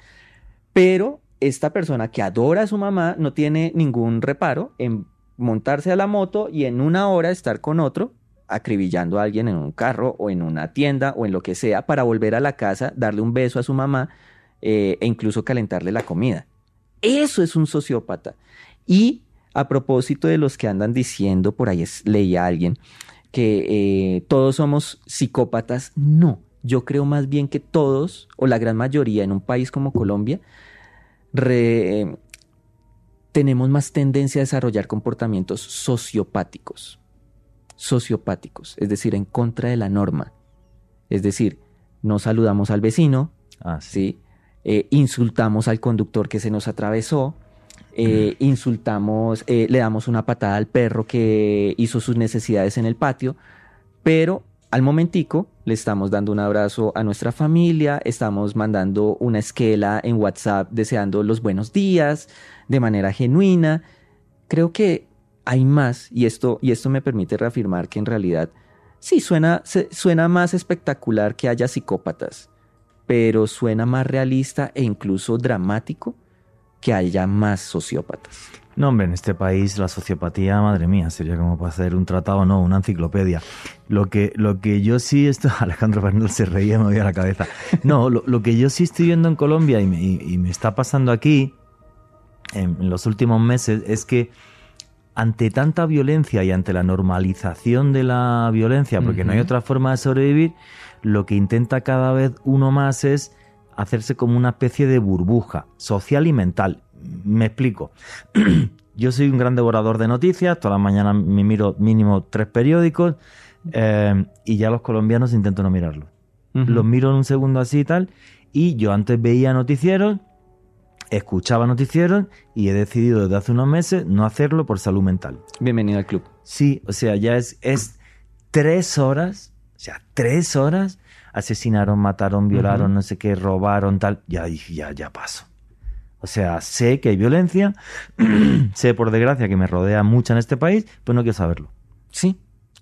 Pero esta persona que adora a su mamá no tiene ningún reparo en montarse a la moto y en una hora estar con otro acribillando a alguien en un carro o en una tienda o en lo que sea para volver a la casa, darle un beso a su mamá eh, e incluso calentarle la comida. Eso es un sociópata. Y a propósito de los que andan diciendo, por ahí es, leía a alguien, que eh, todos somos psicópatas, no. Yo creo más bien que todos, o la gran mayoría en un país como Colombia, re- eh, tenemos más tendencia a desarrollar comportamientos sociopáticos. Sociopáticos, es decir, en contra de la norma. Es decir, no saludamos al vecino, Ah, sí. ¿sí? Eh, insultamos al conductor que se nos atravesó, eh, insultamos, eh, le damos una patada al perro que hizo sus necesidades en el patio, pero al momentico le estamos dando un abrazo a nuestra familia, estamos mandando una esquela en WhatsApp deseando los buenos días de manera genuina. Creo que hay más y esto, y esto me permite reafirmar que en realidad sí suena, suena más espectacular que haya psicópatas pero suena más realista e incluso dramático que haya más sociópatas. No, hombre, en este país la sociopatía, madre mía, sería como para hacer un tratado, no, una enciclopedia. Lo que, lo que yo sí, esto, Alejandro Fernández se reía, me voy a la cabeza. No, lo, lo que yo sí estoy viendo en Colombia y me, y- y me está pasando aquí en, en los últimos meses es que ante tanta violencia y ante la normalización de la violencia, porque no hay otra forma de sobrevivir, lo que intenta cada vez uno más es hacerse como una especie de burbuja social y mental. Me explico. Yo soy un gran devorador de noticias, todas las mañanas me miro mínimo tres periódicos eh, y ya los colombianos intento no mirarlos. Los miro en un segundo así y tal y yo antes veía noticieros, escuchaba noticieros y he decidido desde hace unos meses no hacerlo por salud mental. Bienvenido al club. Sí, o sea, ya es, es tres horas, o sea, tres horas, asesinaron, mataron, violaron, no sé qué, robaron, tal, ya dije, ya, ya paso. O sea, sé que hay violencia, sé por desgracia que me rodea mucha en este país, pues no quiero saberlo. Sí,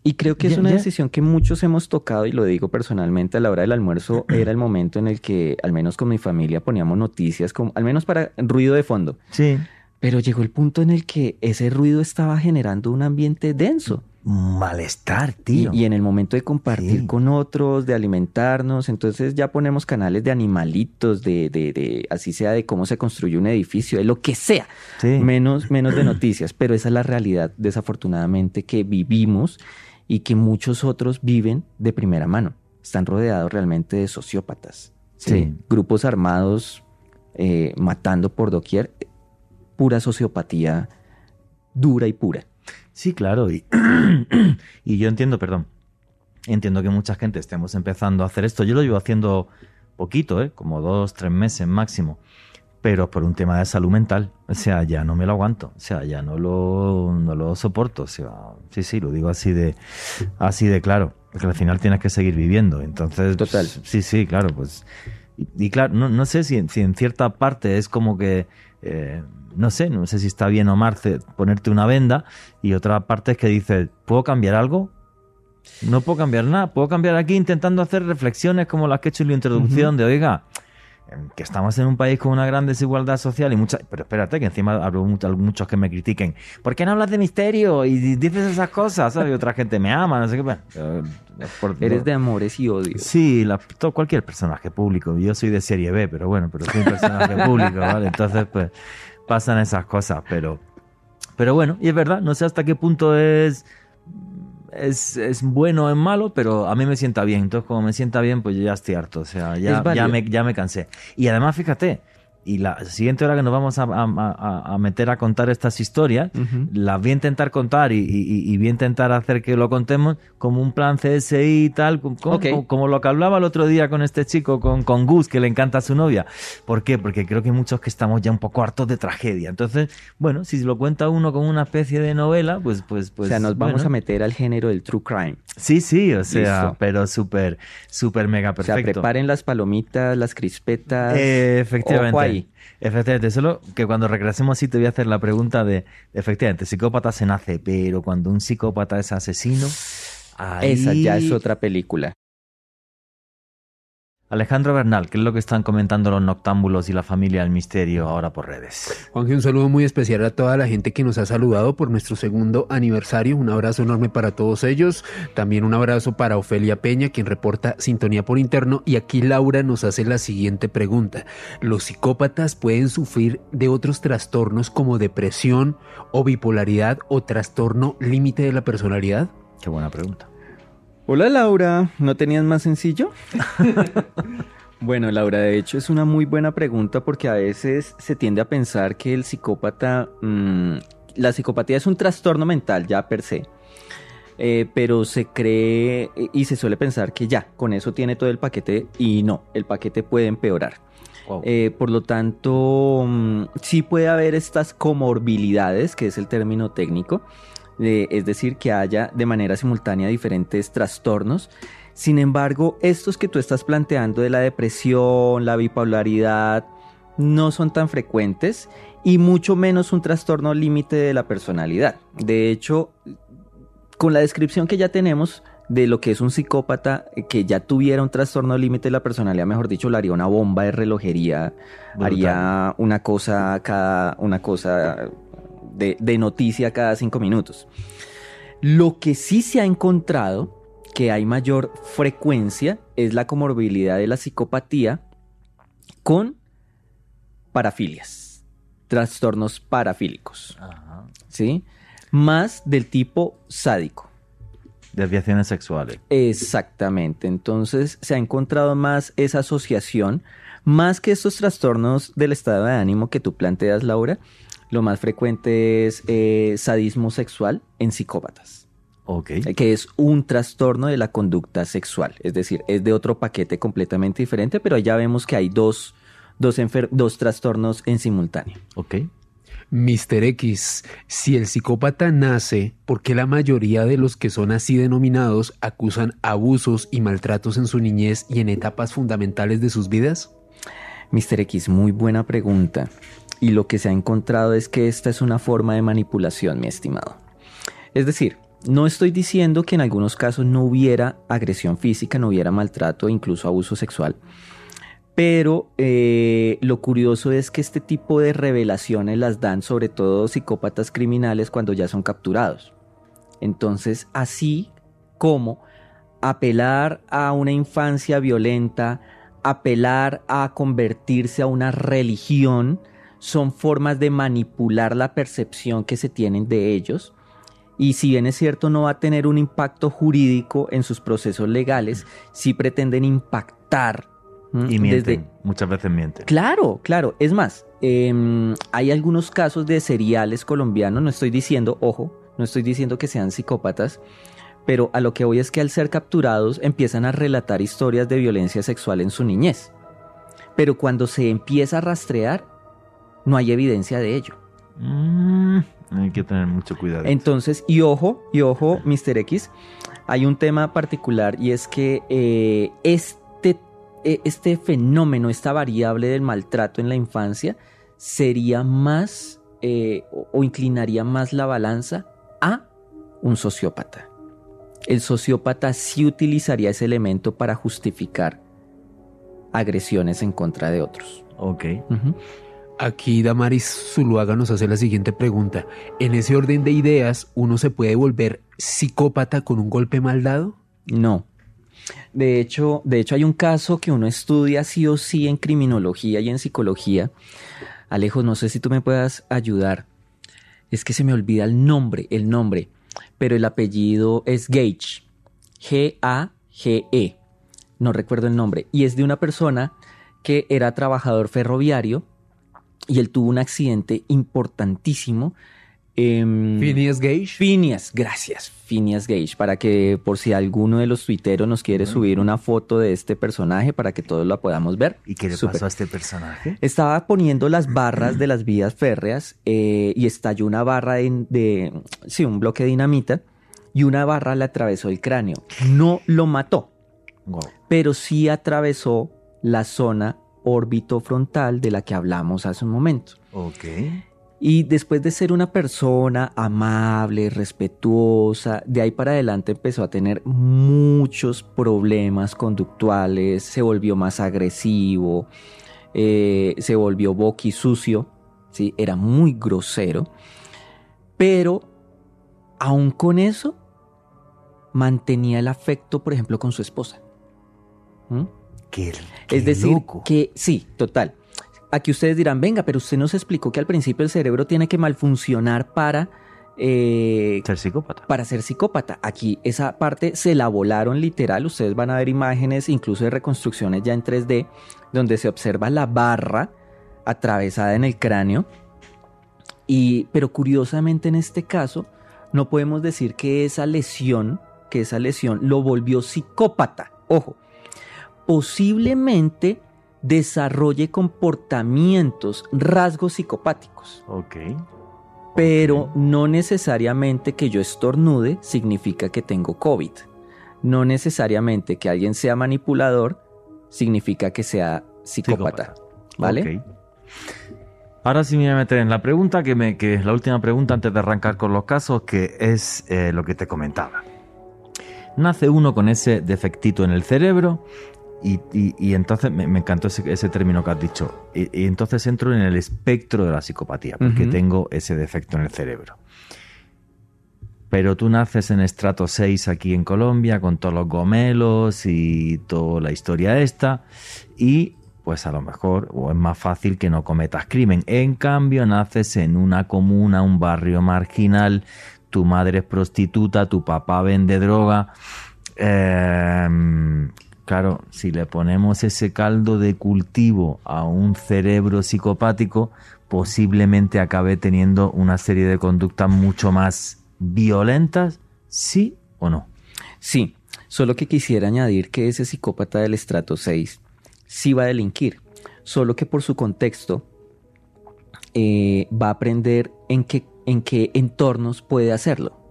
Y creo que es Ya- una ya. decisión que muchos hemos tocado, y lo digo personalmente, a la hora del almuerzo era el momento en el que, al menos con mi familia, poníamos noticias, como, al menos para ruido de fondo. Sí. Pero llegó el punto en el que ese ruido estaba generando un ambiente denso. Malestar, Y, tío. y en el momento de compartir Sí. con otros, de alimentarnos, entonces ya ponemos canales de animalitos, de, de, de así sea de cómo se construye un edificio, de lo que sea, Sí. menos, menos de noticias. Pero esa es la realidad, desafortunadamente, que vivimos y que muchos otros viven de primera mano. Están rodeados realmente de sociópatas. Sí. Grupos armados eh, matando por doquier. Pura sociopatía dura y pura. Sí, claro. Y, y yo entiendo, perdón, entiendo que mucha gente estemos empezando a hacer esto. Yo lo llevo haciendo poquito, ¿eh? como dos, tres meses máximo. Pero por un tema de salud mental. O sea, ya no me lo aguanto. O sea, ya no lo, no lo soporto. O sea, sí, sí, lo digo así de, así de claro. Porque al final tienes que seguir viviendo. Entonces, pues, Total. sí, sí, claro, pues. Y, y claro, no, no sé si, si en cierta parte es como que. Eh, no sé, no sé si está bien o mal ponerte una venda. Y otra parte es que dices, ¿puedo cambiar algo? No puedo cambiar nada. Puedo cambiar aquí intentando hacer reflexiones como las que he hecho en la introducción de, oiga, que estamos en un país con una gran desigualdad social y muchas... Pero espérate, que encima hablo mu- muchos que me critiquen. ¿Por qué no hablas de misterio y dices esas cosas? ¿sabes? Y otra gente me ama, no sé qué. Bueno, eh, por- Eres de amores y odios. Sí, la- todo, cualquier personaje público. Yo soy de serie B, pero bueno, pero soy un personaje público, ¿vale? Entonces, pues, pasan esas cosas, pero... Pero bueno, y es verdad, no sé hasta qué punto es... Es, es bueno o es malo, pero a mí me sienta bien. Entonces, como me sienta bien, pues yo ya estoy harto. O sea, ya, ya, me, ya me cansé. Y además, fíjate, y la siguiente hora que nos vamos a, a- a- meter a contar estas historias, Ujú. las voy a intentar contar y, y- y voy a intentar hacer que lo contemos como un plan CSI y tal, como, como- Ok. como lo que hablaba el otro día con este chico, con, con Gus, que le encanta a su novia. ¿Por qué? Porque creo que hay muchos que estamos ya un poco hartos de tragedia. Entonces, bueno, si lo cuenta uno como una especie de novela, pues... pues, pues o sea, nos vamos bueno. a meter al género del true crime. Sí, sí, o sea, Listo. pero súper, súper mega O perfecto. sea, preparen las palomitas, las crispetas. Eh, efectivamente. Efectivamente, solo que cuando regresemos sí te voy a hacer la pregunta de, efectivamente, psicópata se nace, pero cuando un psicópata es asesino. Esa ya es otra película. Alejandro Bernal, ¿qué es lo que están comentando los noctámbulos y la familia del misterio ahora por redes? Juanje, un saludo muy especial a toda la gente que nos ha saludado por nuestro segundo aniversario. Un abrazo enorme para todos ellos. También un abrazo para Ofelia Peña, quien reporta sintonía por interno. Y aquí Laura nos hace la siguiente pregunta. ¿Los psicópatas pueden sufrir de otros trastornos como depresión o bipolaridad o trastorno límite de la personalidad? Qué buena pregunta. Hola Laura, ¿no tenías más sencillo? bueno, Laura, de hecho es una muy buena pregunta porque a veces se tiende a pensar que el psicópata, mm, la psicopatía es un trastorno mental ya per se, Eh, pero se cree y se suele pensar que ya, con eso tiene todo el paquete y no, el paquete puede empeorar. Wow. Eh, por lo tanto, mm, sí puede haber estas comorbilidades, que es el término técnico, es decir, que haya de manera simultánea diferentes trastornos. Sin embargo, estos que tú estás planteando de la depresión, la bipolaridad, no son tan frecuentes y mucho menos un trastorno límite de la personalidad. De hecho, con la descripción que ya tenemos de lo que es un psicópata eh, que ya tuviera un trastorno límite de la personalidad, mejor dicho, le haría una bomba de relojería, Brutal. haría una cosa cada una cosa de, de noticia cada cinco minutos. Lo que sí se ha encontrado que hay mayor frecuencia es la comorbilidad de la psicopatía con parafilias, trastornos parafílicos, Ajá. ¿sí? Más del tipo sádico. Desviaciones sexuales. Exactamente, entonces se ha encontrado más esa asociación, más que estos trastornos del estado de ánimo que tú planteas, Laura, lo más frecuente es eh, sadismo sexual en psicópatas, Ok. eh, que es un trastorno de la conducta sexual, es decir, es de otro paquete completamente diferente, pero ya vemos que hay dos, dos, enfer- dos trastornos en simultáneo. Ok. Mr. X, si el psicópata nace, ¿por qué la mayoría de los que son así denominados acusan abusos y maltratos en su niñez y en etapas fundamentales de sus vidas? Mr. X, muy buena pregunta. Y lo que se ha encontrado es que esta es una forma de manipulación, mi estimado. Es decir, no estoy diciendo que en algunos casos no hubiera agresión física, no hubiera maltrato incluso abuso sexual. Pero eh, lo curioso es que este tipo de revelaciones las dan sobre todo psicópatas criminales cuando ya son capturados. Entonces, así como apelar a una infancia violenta, apelar a convertirse a una religión, son formas de manipular la percepción que se tienen de ellos. Y si bien es cierto no va a tener un impacto jurídico en sus procesos legales, sí pretenden impactar. Y mienten, muchas veces mienten. Claro, claro. Es más, em, hay algunos casos de seriales colombianos, no estoy diciendo, ojo, no estoy diciendo que sean psicópatas, pero a lo que voy es que al ser capturados empiezan a relatar historias de violencia sexual en su niñez. Pero cuando se empieza a rastrear, no hay evidencia de ello. Mm, hay que tener mucho cuidado. Entonces, y ojo, y ojo, Mr. X, hay un tema particular y es que eh, este, eh, este fenómeno, esta variable del maltrato en la infancia, sería más eh, o inclinaría más la balanza a un sociópata. El sociópata sí utilizaría ese elemento para justificar agresiones en contra de otros. Ok. Aquí Damaris Zuluaga nos hace la siguiente pregunta. ¿En ese orden de ideas uno se puede volver psicópata con un golpe mal dado? No. De hecho, de hecho hay un caso que uno estudia sí o sí en criminología y en psicología. Alejo, no sé si tú me puedas ayudar. Es que se me olvida el nombre, el nombre, pero el apellido es Gage. G-A-G-E. No recuerdo el nombre. Y es de una persona que era trabajador ferroviario y él tuvo un accidente importantísimo. Eh, Phineas Gage. Phineas, gracias, Phineas Gage, para que por si alguno de los tuiteros nos quiere subir una foto de este personaje para que todos la podamos ver. ¿Y qué le pasó a este personaje? Estaba poniendo las barras de las vías férreas eh, y estalló una barra de, de- sí, un bloque de dinamita y una barra le atravesó el cráneo. No lo mató, Wow. pero sí atravesó la zona orbitofrontal de la que hablamos hace un momento. Ok. Y después de ser una persona amable, respetuosa, de ahí para adelante empezó a tener muchos problemas conductuales, se volvió más agresivo, eh, se volvió boquisucio, ¿sí? era muy grosero, pero aún con eso mantenía el afecto, por ejemplo, con su esposa. ¿Mm? Qué, qué Es decir, loco. que sí, total. Aquí ustedes dirán, venga, pero usted nos explicó que al principio el cerebro tiene que malfuncionar para, eh, Ser psicópata. para ser psicópata. Aquí esa parte se la volaron literal. Ustedes van a ver imágenes, incluso de reconstrucciones ya en 3D, donde se observa la barra atravesada en el cráneo. Y, pero curiosamente en este caso, no podemos decir que esa lesión, que esa lesión lo volvió psicópata. Ojo, posiblemente desarrolle comportamientos, rasgos psicopáticos. Ok. Pero no necesariamente que yo estornude significa que tengo COVID. No necesariamente que alguien sea manipulador significa que sea psicópata. ¿Vale? Ok. Ahora sí me voy a meter en la pregunta, que, me, que es la última pregunta antes de arrancar con los casos, que es eh, lo que te comentaba. Nace uno con ese defectito en el cerebro y, y- y entonces me, me encantó ese, ese término que has dicho. Y, y entonces entro en el espectro de la psicopatía, porque tengo ese defecto en el cerebro. Pero tú naces en estrato 6 aquí en Colombia con todos los gomelos y toda la historia esta y pues a lo mejor o es más fácil que no cometas crimen. En cambio naces en una comuna, un barrio marginal, tu madre es prostituta, tu papá vende droga. Em, claro, si le ponemos ese caldo de cultivo a un cerebro psicopático, posiblemente acabe teniendo una serie de conductas mucho más violentas, sí o no. Sí, solo que quisiera añadir que ese psicópata del estrato 6 sí va a delinquir, solo que por su contexto eh, va a aprender en qué, en qué entornos puede hacerlo.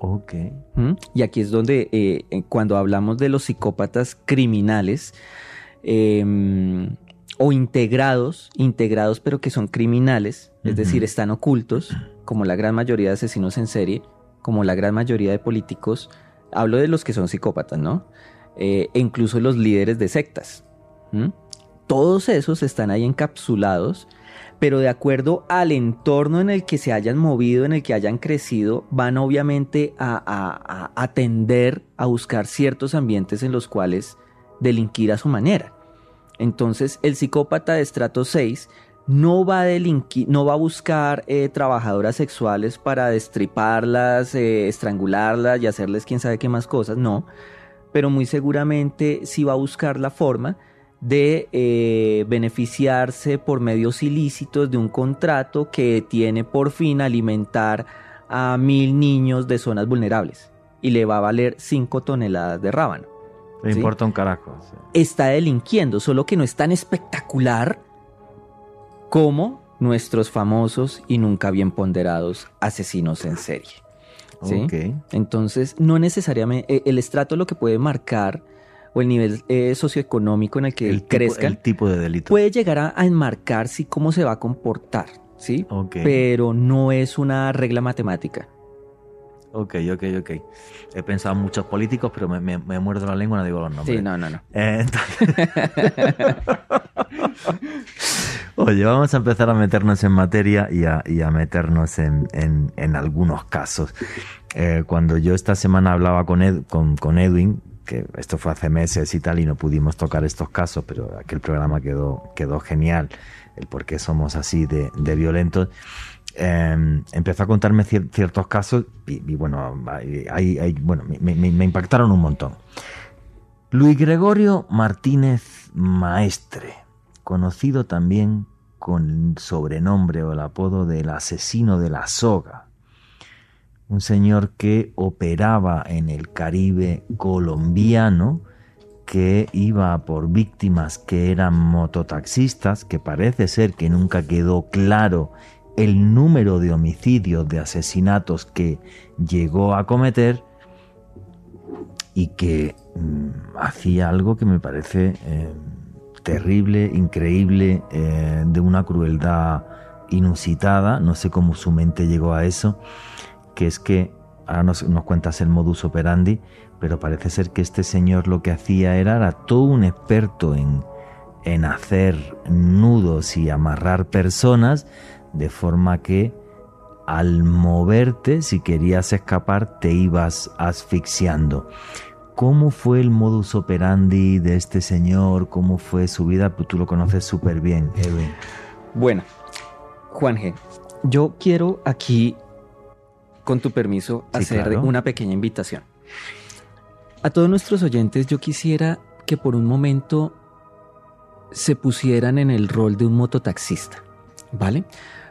Ok. ¿Mm? Y aquí es donde eh, eh, cuando hablamos de los psicópatas criminales em, o integrados, integrados pero que son criminales, es decir, están ocultos, como la gran mayoría de asesinos en serie, como la gran mayoría de políticos, hablo de los que son psicópatas, ¿no? Eh, e incluso los líderes de sectas. Todos esos están ahí encapsulados, pero de acuerdo al entorno en el que se hayan movido, en el que hayan crecido, van obviamente a, a- a- buscar ciertos ambientes en los cuales delinquir a su manera. Entonces, el psicópata de estrato 6 no va a delinquir, no va a buscar eh, trabajadoras sexuales para destriparlas, eh, estrangularlas y hacerles quién sabe qué más cosas, no. Pero muy seguramente sí va a buscar la forma de eh, beneficiarse por medios ilícitos de un contrato que tiene por fin alimentar a mil niños de zonas vulnerables y le va a valer 5 toneladas de rábano Le Sí. importa un carajo. sí. está delinquiendo, solo que no es tan espectacular como nuestros famosos y nunca bien ponderados asesinos en serie. ¿sí? Ok. Entonces, no necesariamente eh, el estrato lo que puede marcar o el nivel eh, socioeconómico en el que El tipo, crezca el tipo de delito. puede llegar a, a enmarcar sí cómo se va a comportar, ¿sí? ok. Pero no es una regla matemática. Ok, ok, ok. He pensado en muchos políticos, pero me, me- me muerdo la lengua y no digo los nombres. Sí, no, no, no. Eh, entonces- Oye, vamos a empezar a meternos en materia y a, y a meternos en, en- en algunos casos. Eh, cuando yo esta semana hablaba con, Ed- con, con Edwin, que esto fue hace meses y tal, y no pudimos tocar estos casos, pero aquel programa quedó, quedó genial, el por qué somos así de, de violentos. eh, empezó a contarme cier- ciertos casos y, bueno, hay- bueno me- me- me impactaron un montón. Luis Gregorio Martínez Maestre, conocido también con el sobrenombre o el apodo del asesino de la soga. Un señor que operaba en el Caribe colombiano, que iba por víctimas que eran mototaxistas, que parece ser que nunca quedó claro el número de homicidios, de asesinatos que llegó a cometer, y que mm, hacía algo que me parece eh, terrible, increíble, eh, de una crueldad inusitada, no sé cómo su mente llegó a eso, que es que, ahora nos, cuentas el modus operandi, pero parece ser que este señor lo que hacía era, era todo un experto en, en hacer nudos y amarrar personas, de forma que al moverte, si querías escapar, te ibas asfixiando. ¿Cómo fue el modus operandi de este señor? ¿Cómo fue su vida? Pues tú lo conoces súper bien, Edwin. Bueno, Juan G, yo quiero aquí, con tu permiso, Sí, hacer claro. una pequeña invitación. A todos nuestros oyentes, yo quisiera que por un momento se pusieran en el rol de un mototaxista, ¿vale?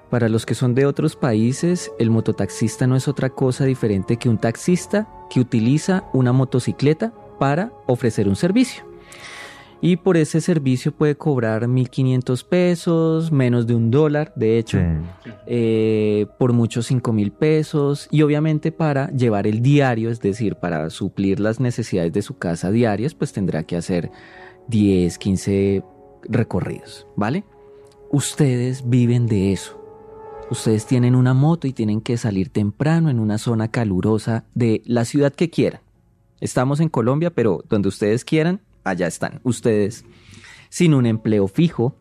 Para los que son de otros países, el mototaxista no es otra cosa diferente que un taxista que utiliza una motocicleta para ofrecer un servicio. Y por ese servicio puede cobrar 1.500 pesos, menos de un dólar, de hecho, Sí. eh, por muchos 5 mil pesos y obviamente para llevar el diario, es decir, para suplir las necesidades de su casa diarias, pues tendrá que hacer 10, 15 recorridos, ¿vale? Ustedes viven de eso. Ustedes tienen una moto y tienen que salir temprano en una zona calurosa de la ciudad que quieran. Estamos en Colombia, pero donde ustedes quieran, allá están. Ustedes sin un empleo fijo,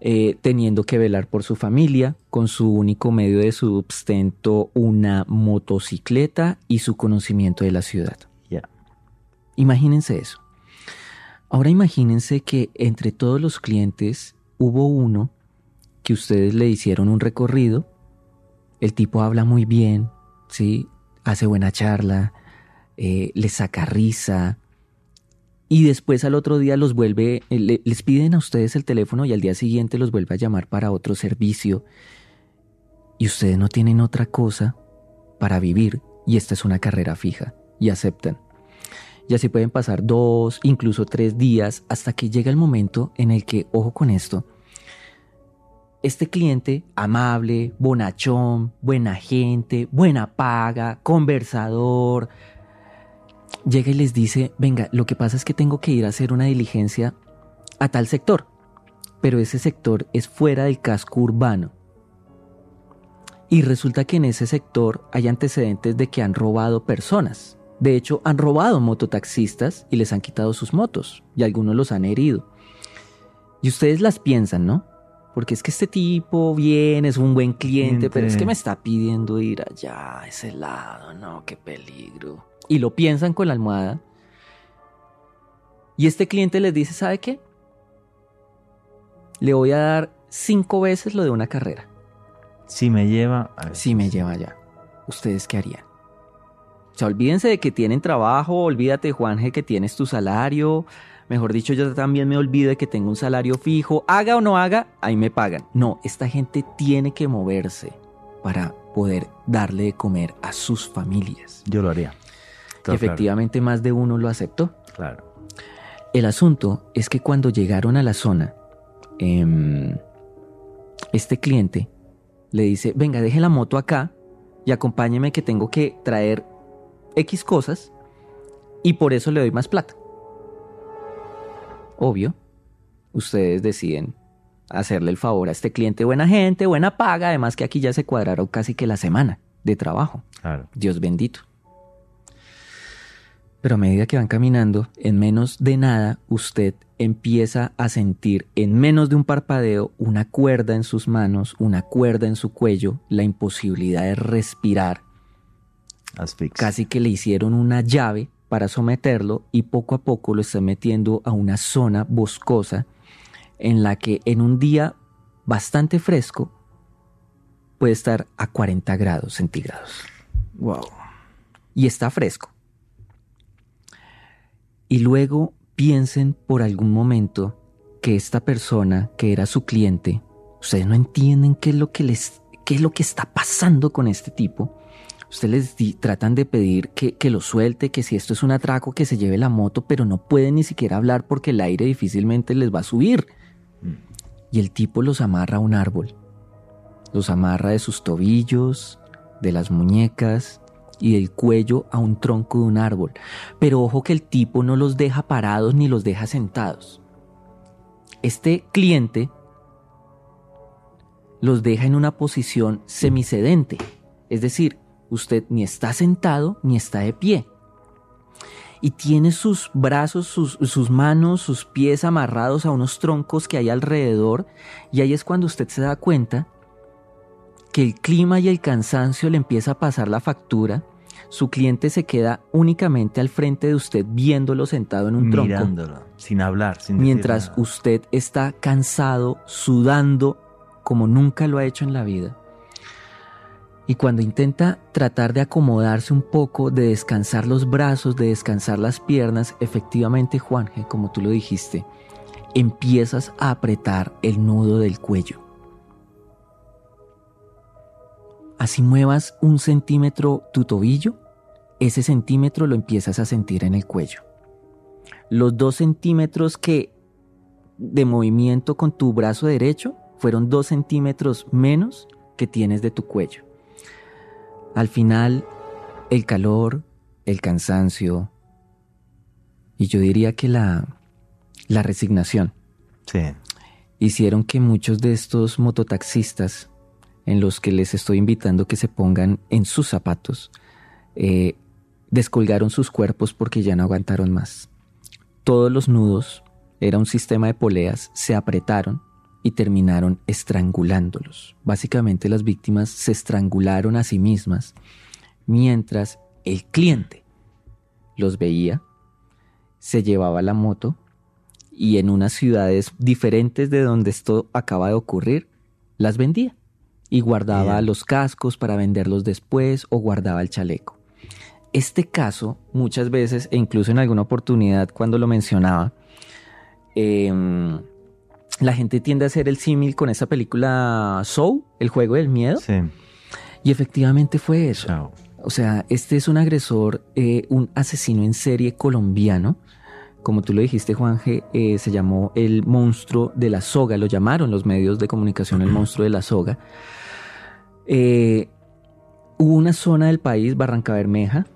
eh, teniendo que velar por su familia, con su único medio de sustento, una motocicleta y su conocimiento de la ciudad. Imagínense eso. Ahora imagínense que entre todos los clientes hubo uno que ustedes le hicieron un recorrido, el tipo habla muy bien, ¿sí? hace buena charla, eh, les saca risa, y después al otro día los vuelve, eh, le- les piden a ustedes el teléfono y al día siguiente los vuelve a llamar para otro servicio, y ustedes no tienen otra cosa para vivir, y esta es una carrera fija, y aceptan. Y así pueden pasar dos, incluso tres días, hasta que llega el momento en el que, ojo con esto, este cliente amable, bonachón, buena gente, buena paga, conversador, llega y les dice, venga, lo que pasa es que tengo que ir a hacer una diligencia a tal sector, pero ese sector es fuera del casco urbano. Y resulta que en ese sector hay antecedentes de que han robado personas. De hecho, han robado mototaxistas y les han quitado sus motos y algunos los han herido. Y ustedes las piensan, ¿no? Porque es que este tipo viene, es un buen cliente, pero es que me está pidiendo ir allá, a ese lado, no, qué peligro. Y lo piensan con la almohada. Y este cliente les dice, ¿sabe qué? Le voy a dar cinco veces lo de una carrera. Si me lleva... Si me lleva allá. ¿Ustedes qué harían? O sea, olvídense de que tienen trabajo, olvídate, Juanje, que tienes tu salario. Mejor dicho, yo también me olvido de que tengo un salario fijo. Haga o no haga, ahí me pagan. No, esta gente tiene que moverse para poder darle de comer a sus familias. Yo lo haría. Efectivamente, más de uno lo aceptó. Claro. El asunto es que cuando llegaron a la zona, em, este cliente le dice, venga, deje la moto acá y acompáñeme que tengo que traer X cosas y por eso le doy más plata. Obvio, ustedes deciden hacerle el favor a este cliente buena gente, buena paga, además que aquí ya se cuadraron casi que la semana de trabajo. Dios bendito. Pero a medida que van caminando, en menos de nada, usted empieza a sentir en menos de un parpadeo una cuerda en sus manos, una cuerda en su cuello, la imposibilidad de respirar. Casi que le hicieron una llave para someterlo y poco a poco lo está metiendo a una zona boscosa en la que en un día bastante fresco puede estar a 40 grados centígrados. Wow. Y está fresco. Y luego piensen por algún momento que esta persona que era su cliente, ustedes no entienden qué es lo que les qué es lo que está pasando con este tipo. Ustedes les tratan de pedir que, que, lo suelte, que si esto es un atraco, que se lleve la moto, pero no pueden ni siquiera hablar porque el aire difícilmente les va a subir. Y el tipo los amarra a un árbol. Los amarra de sus tobillos, de las muñecas, y del cuello a un tronco de un árbol. Pero ojo que el tipo no los deja parados ni los deja sentados. Este cliente los deja en una posición semicedente, es decir, usted ni está sentado ni está de pie. Y tiene sus brazos, sus, sus, manos, sus pies amarrados a unos troncos que hay alrededor. Y ahí es cuando usted se da cuenta que el clima y el cansancio le empieza a pasar la factura su cliente se queda únicamente al frente de usted viéndolo sentado en un Mirándolo, tronco. sin hablar, sin Mientras usted está cansado, sudando como nunca lo ha hecho en la vida. Y cuando intenta tratar de acomodarse un poco, de descansar los brazos, de descansar las piernas, efectivamente, Juanje, como tú lo dijiste, empiezas a apretar el nudo del cuello. Así muevas un centímetro tu tobillo, ese centímetro lo empiezas a sentir en el cuello. Los dos centímetros que de movimiento con tu brazo derecho fueron dos centímetros menos que tienes de tu cuello. Al final, el calor, el cansancio y yo diría que la, la resignación hicieron que muchos de estos mototaxistas en los que les estoy invitando que se pongan en sus zapatos, eh, descolgaron sus cuerpos porque ya no aguantaron más. Todos los nudos, era un sistema de poleas, se apretaron y terminaron estrangulándolos. Básicamente las víctimas se estrangularon a sí mismas mientras el cliente los veía, se llevaba la moto y en unas ciudades diferentes de donde esto acaba de ocurrir, las vendía y guardaba los cascos para venderlos después o guardaba el chaleco. Este caso, muchas veces, e incluso en alguna oportunidad cuando lo mencionaba, em, la gente tiende a hacer el símil con esa película Soul, el juego del miedo. Sí. Y efectivamente fue eso. O sea, este es un agresor, eh, un asesino en serie colombiano. Como tú lo dijiste, Juan G., eh, se llamó el monstruo de la soga, lo llamaron los medios de comunicación el monstruo de la soga. Eh, hubo una zona del país, Barranca Bermeja,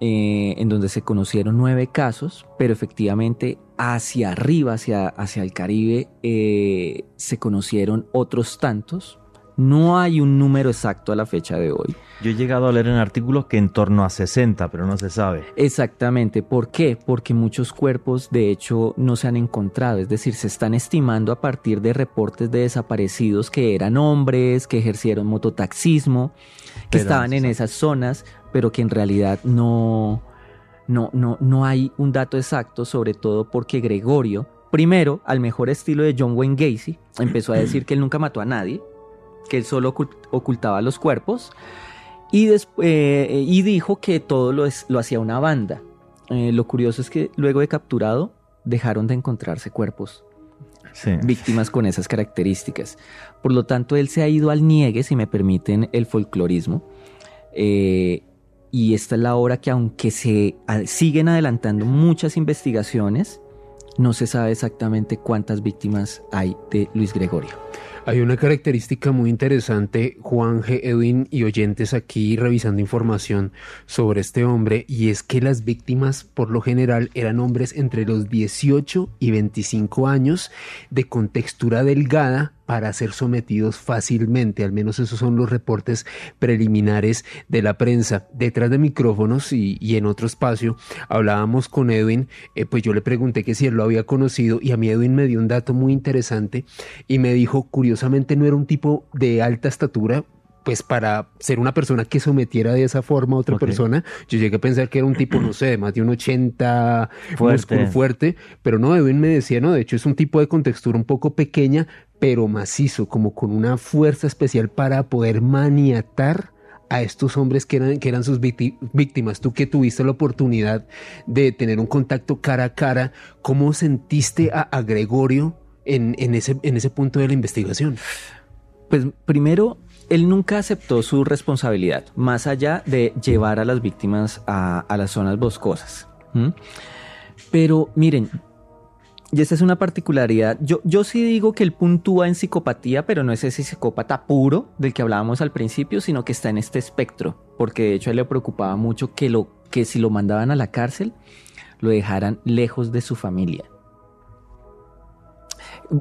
eh, en donde se conocieron nueve casos, pero efectivamente hacia arriba, hacia, hacia el Caribe, eh, se conocieron otros tantos. No hay un número exacto a la fecha de hoy. Yo he llegado a leer en artículos que en torno a 60, pero no se sabe. Exactamente. ¿Por qué? Porque muchos cuerpos de hecho no se han encontrado. Es decir, se están estimando a partir de reportes de desaparecidos que eran hombres, que ejercieron mototaxismo, que Pero estaban no en esas zonas, pero que en realidad no, no, no, no hay un dato exacto, sobre todo porque Gregorio, primero, al mejor estilo de John Wayne Gacy, empezó a decir que él nunca mató a nadie, que él solo ocult- ocultaba los cuerpos, y, eh, y dijo que todo lo, hacía una banda. Eh, lo curioso es que luego de capturado dejaron de encontrarse cuerpos Sí. víctimas con esas características. Por lo tanto, él se ha ido al niegue, si me permiten el folclorismo. Eh, y esta es la hora que aunque se a- siguen adelantando muchas investigaciones, no se sabe exactamente cuántas víctimas hay de Luis Gregorio. Hay una característica muy interesante, Juan G. Edwin y oyentes aquí revisando información sobre este hombre, y es que las víctimas por lo general eran hombres entre los 18 y 25 años, de contextura delgada, para ser sometidos fácilmente, al menos esos son los reportes preliminares de la prensa. Detrás de micrófonos y, y en otro espacio hablábamos con Edwin, eh, pues yo le pregunté que si él lo había conocido y a mí Edwin me dio un dato muy interesante y me dijo, curiosamente no era un tipo de alta estatura, pues para ser una persona que sometiera de esa forma a otra persona, yo llegué a pensar que era un tipo, no sé, de más de un 80, Fuerte. músculo fuerte, pero no, Edwin me decía, no, de hecho es un tipo de contextura un poco pequeña, pero macizo, como con una fuerza especial para poder maniatar a estos hombres que eran, que eran sus vícti- víctimas. Tú que tuviste la oportunidad de tener un contacto cara a cara, ¿cómo sentiste a, Gregorio en, en ese, en ese punto de la investigación? Pues primero, él nunca aceptó su responsabilidad, más allá de llevar a las víctimas a, a las zonas boscosas. Pero miren, y esta es una particularidad, yo, yo sí digo que él puntúa en psicopatía, pero no es ese psicópata puro del que hablábamos al principio, sino que está en este espectro, porque de hecho a él le preocupaba mucho que, lo, que si lo mandaban a la cárcel, lo dejaran lejos de su familia.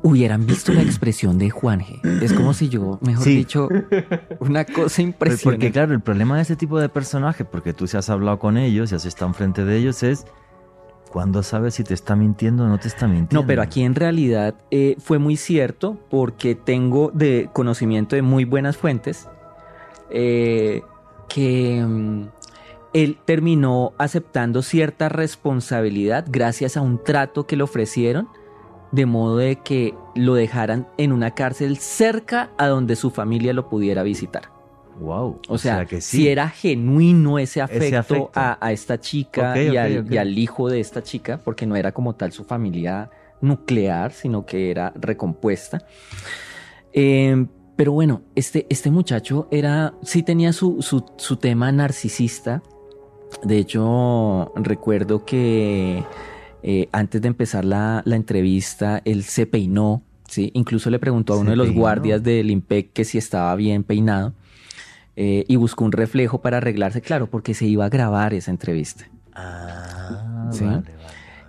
Hubieran visto la expresión de Juanje. Es como si yo, mejor Sí. dicho, una cosa Pues impresionante. porque claro, el problema de ese tipo de personajes, porque tú si has hablado con ellos y has estado enfrente de ellos, es cuando sabes si te está mintiendo o no te está mintiendo. No, pero aquí en realidad eh, fue muy cierto porque tengo de conocimiento de muy buenas fuentes eh, que mm, él terminó aceptando cierta responsabilidad gracias a un trato que le ofrecieron, de modo de que lo dejaran en una cárcel cerca a donde su familia lo pudiera visitar. Wow. O, sea, que sí. si era genuino ese afecto, afecto. A, a esta chica y, al, ok. y al hijo de esta chica, porque no era como tal su familia nuclear, sino que era recompuesta. Eh, pero bueno, este, este muchacho era, sí tenía su, su, su tema narcisista. De hecho, recuerdo que eh, antes de empezar la, la entrevista, él se peinó, ¿sí? Incluso le preguntó a ¿Se uno de los peinó? guardias del IMPEC que si estaba bien peinado. Eh, y buscó un reflejo para arreglarse, claro, porque se iba a grabar esa entrevista. Ah, Sí. vale, vale.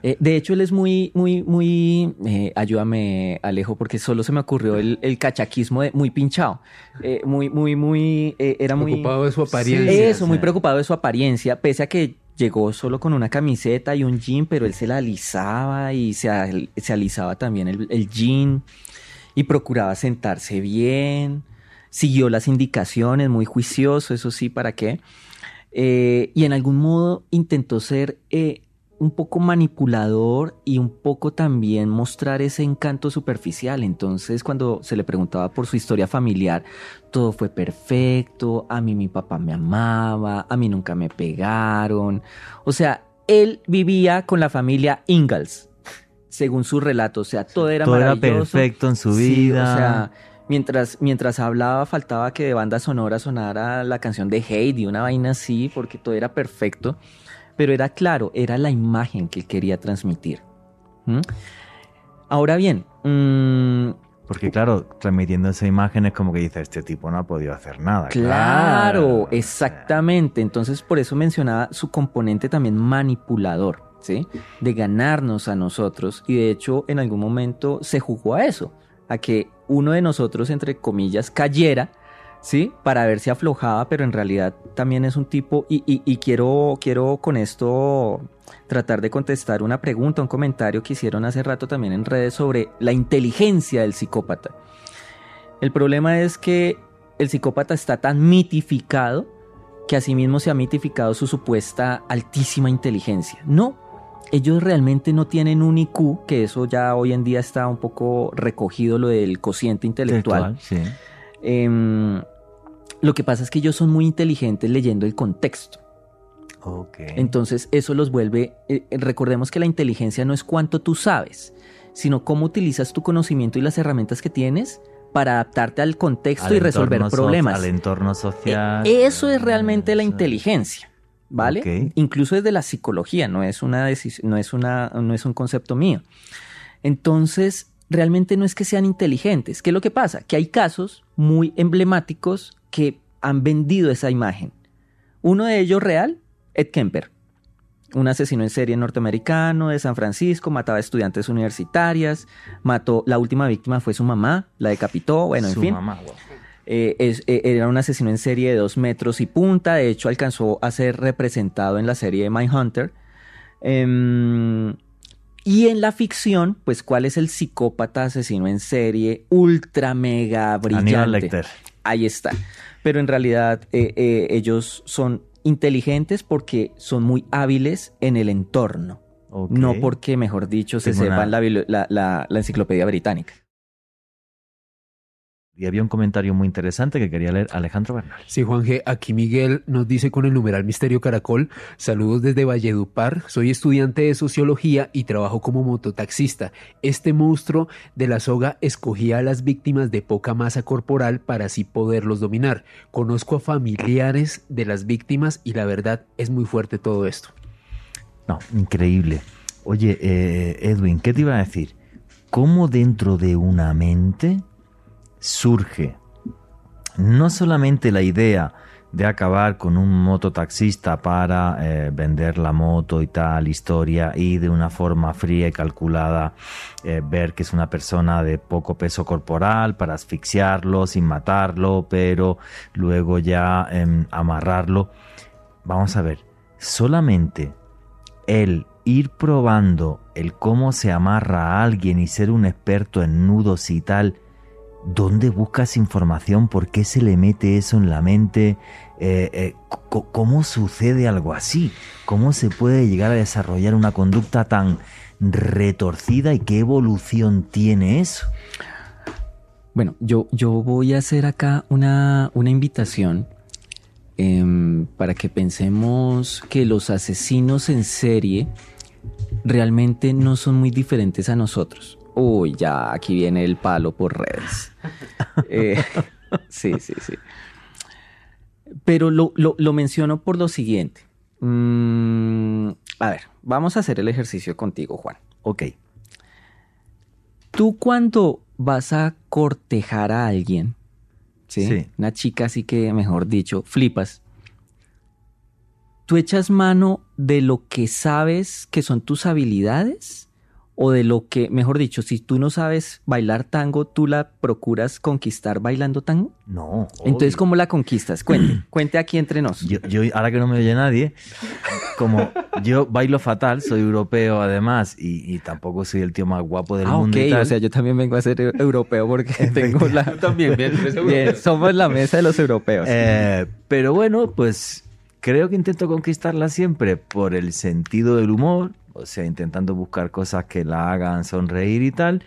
Eh, de hecho, él es muy, muy, muy. eh, ayúdame, Alejo, porque solo se me ocurrió el, el cachaquismo de muy pinchado. Eh, muy, muy, muy. eh, era muy. Preocupado de su apariencia. Eso, o muy preocupado de su apariencia, pese a que llegó solo con una camiseta y un jean, pero él se la alisaba y se, al- se alisaba también el, el jean y procuraba sentarse bien, siguió las indicaciones, muy juicioso, eso sí, ¿para qué? Eh, y en algún modo intentó ser eh, un poco manipulador y un poco también mostrar ese encanto superficial. Entonces, cuando se le preguntaba por su historia familiar, todo fue perfecto, a mí mi papá me amaba, a mí nunca me pegaron. O sea, él vivía con la familia Ingalls, según su relato. O sea, todo era Todo era maravilloso. perfecto en su Sí, vida. o sea, mientras, mientras hablaba, faltaba que de banda sonora sonara la canción de Heidi, una vaina así, porque todo era perfecto. Pero era claro, era la imagen que quería transmitir. ¿Mm? Ahora bien, mm, Porque claro, transmitiendo esa imagen es como que dice, este tipo no ha podido hacer nada. Claro, O sea, exactamente. Entonces, por eso mencionaba su componente también manipulador, ¿sí? De ganarnos a nosotros. Y de hecho, en algún momento se jugó a eso, a que uno de nosotros, entre comillas, cayera ¿sí? Para ver si aflojaba, pero en realidad también es un tipo, y, y- quiero, quiero con esto tratar de contestar una pregunta, un comentario que hicieron hace rato también en redes sobre la inteligencia del psicópata. El problema es que el psicópata está tan mitificado que asimismo se ha mitificado su supuesta altísima inteligencia. No, ellos realmente no tienen un IQ, que eso ya hoy en día está un poco recogido lo del cociente intelectual. Sí. Em, lo que pasa es que ellos son muy inteligentes leyendo el contexto. Ok. Entonces eso los vuelve, eh, recordemos que la inteligencia no es cuánto tú sabes, sino cómo utilizas tu conocimiento y las herramientas que tienes para adaptarte al contexto Al y resolver so- problemas. Al entorno social. Eh, Eso es realmente la Eso. inteligencia, ¿vale? Incluso desde la psicología, no es, una no, es una, no es un concepto mío. Entonces, realmente no es que sean inteligentes. ¿Qué es lo que pasa? Que hay casos muy emblemáticos que han vendido esa imagen. Uno de ellos real, Ed Kemper, un asesino en serie norteamericano de San Francisco, mataba estudiantes universitarias, mató, la última víctima fue su mamá, la decapitó, bueno, en fin. mamá. Eh, es- eh, era un asesino en serie de dos metros y punta. De hecho, alcanzó a ser representado en la serie de Mindhunter. Em, y en la ficción, pues, ¿cuál es el psicópata asesino en serie ultra mega brillante? Aníbal Lecter. Ahí está. Pero en realidad eh, ellos son inteligentes porque son muy hábiles en el entorno. No porque, mejor dicho, se Tengo una- sepan la, bibli- la- la- la enciclopedia británica. Y había un comentario muy interesante que quería leer Alejandro Bernal. Sí, Juan G. Aquí Miguel nos dice con el numeral Misterio Caracol, saludos desde Valledupar, soy estudiante de sociología y trabajo como mototaxista. Este monstruo de la soga escogía a las víctimas de poca masa corporal para así poderlos dominar. Conozco a familiares de las víctimas y la verdad es muy fuerte todo esto. No, increíble. Oye, eh, Edwin, ¿qué te iba a decir? ¿Cómo dentro de una mente surge no solamente la idea de acabar con un mototaxista para eh, vender la moto y tal historia y de una forma fría y calculada eh, ver que es una persona de poco peso corporal para asfixiarlo sin matarlo, pero luego ya em, amarrarlo. Vamos a ver, solamente el ir probando el cómo se amarra a alguien y ser un experto en nudos y tal, ¿dónde buscas información? ¿Por qué se le mete eso en la mente? Eh, eh, ¿Cómo sucede algo así? ¿Cómo se puede llegar a desarrollar una conducta tan retorcida y qué evolución tiene eso? Bueno, yo, yo voy a hacer acá una, una invitación em, para que pensemos que los asesinos en serie realmente no son muy diferentes a nosotros. Uy, ya aquí viene el palo por redes. Eh, sí, sí, sí. Pero lo, lo- lo menciono por lo siguiente. Mm, a ver, vamos a hacer el ejercicio contigo, Juan. Ok, Tú cuando vas a cortejar a alguien, ¿sí? Sí. Una chica así que, mejor dicho, flipas. ¿Tú echas mano de lo que sabes que son tus habilidades? ¿O de lo que, mejor dicho, si tú no sabes bailar tango, tú la procuras conquistar bailando tango? no. Entonces, obvio. ¿cómo la conquistas? Cuente, cuente aquí entre nos. Yo, yo, ahora que no me oye nadie, como yo bailo fatal, soy europeo además y, y tampoco soy el tío más guapo del Ah, mundo. ok, y tal. o sea, yo también vengo a ser eu- europeo porque tengo la... También, bien, Bien, somos la mesa de los europeos. Eh, pero bueno, pues creo que intento conquistarla siempre por el sentido del humor, o sea, intentando buscar cosas que la hagan sonreír y tal.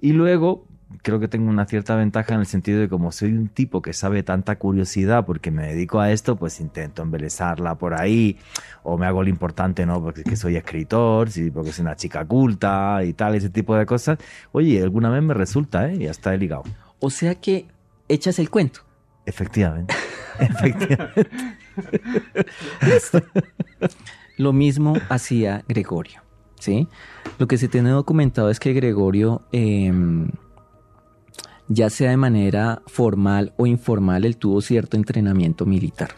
Y luego creo que tengo una cierta ventaja en el sentido de como soy un tipo que sabe tanta curiosidad porque me dedico a esto, pues intento embelezarla por ahí o me hago lo importante, ¿no? Porque es que soy escritor, sí, porque soy una chica culta y tal, ese tipo de cosas. Oye, alguna vez me resulta, ¿eh? Ya está he ligado. O sea que echas el cuento. Efectivamente. Efectivamente. Lo mismo hacía Gregorio, ¿sí? Lo que se tiene documentado es que Gregorio, eh, ya sea de manera formal o informal, él tuvo cierto entrenamiento militar.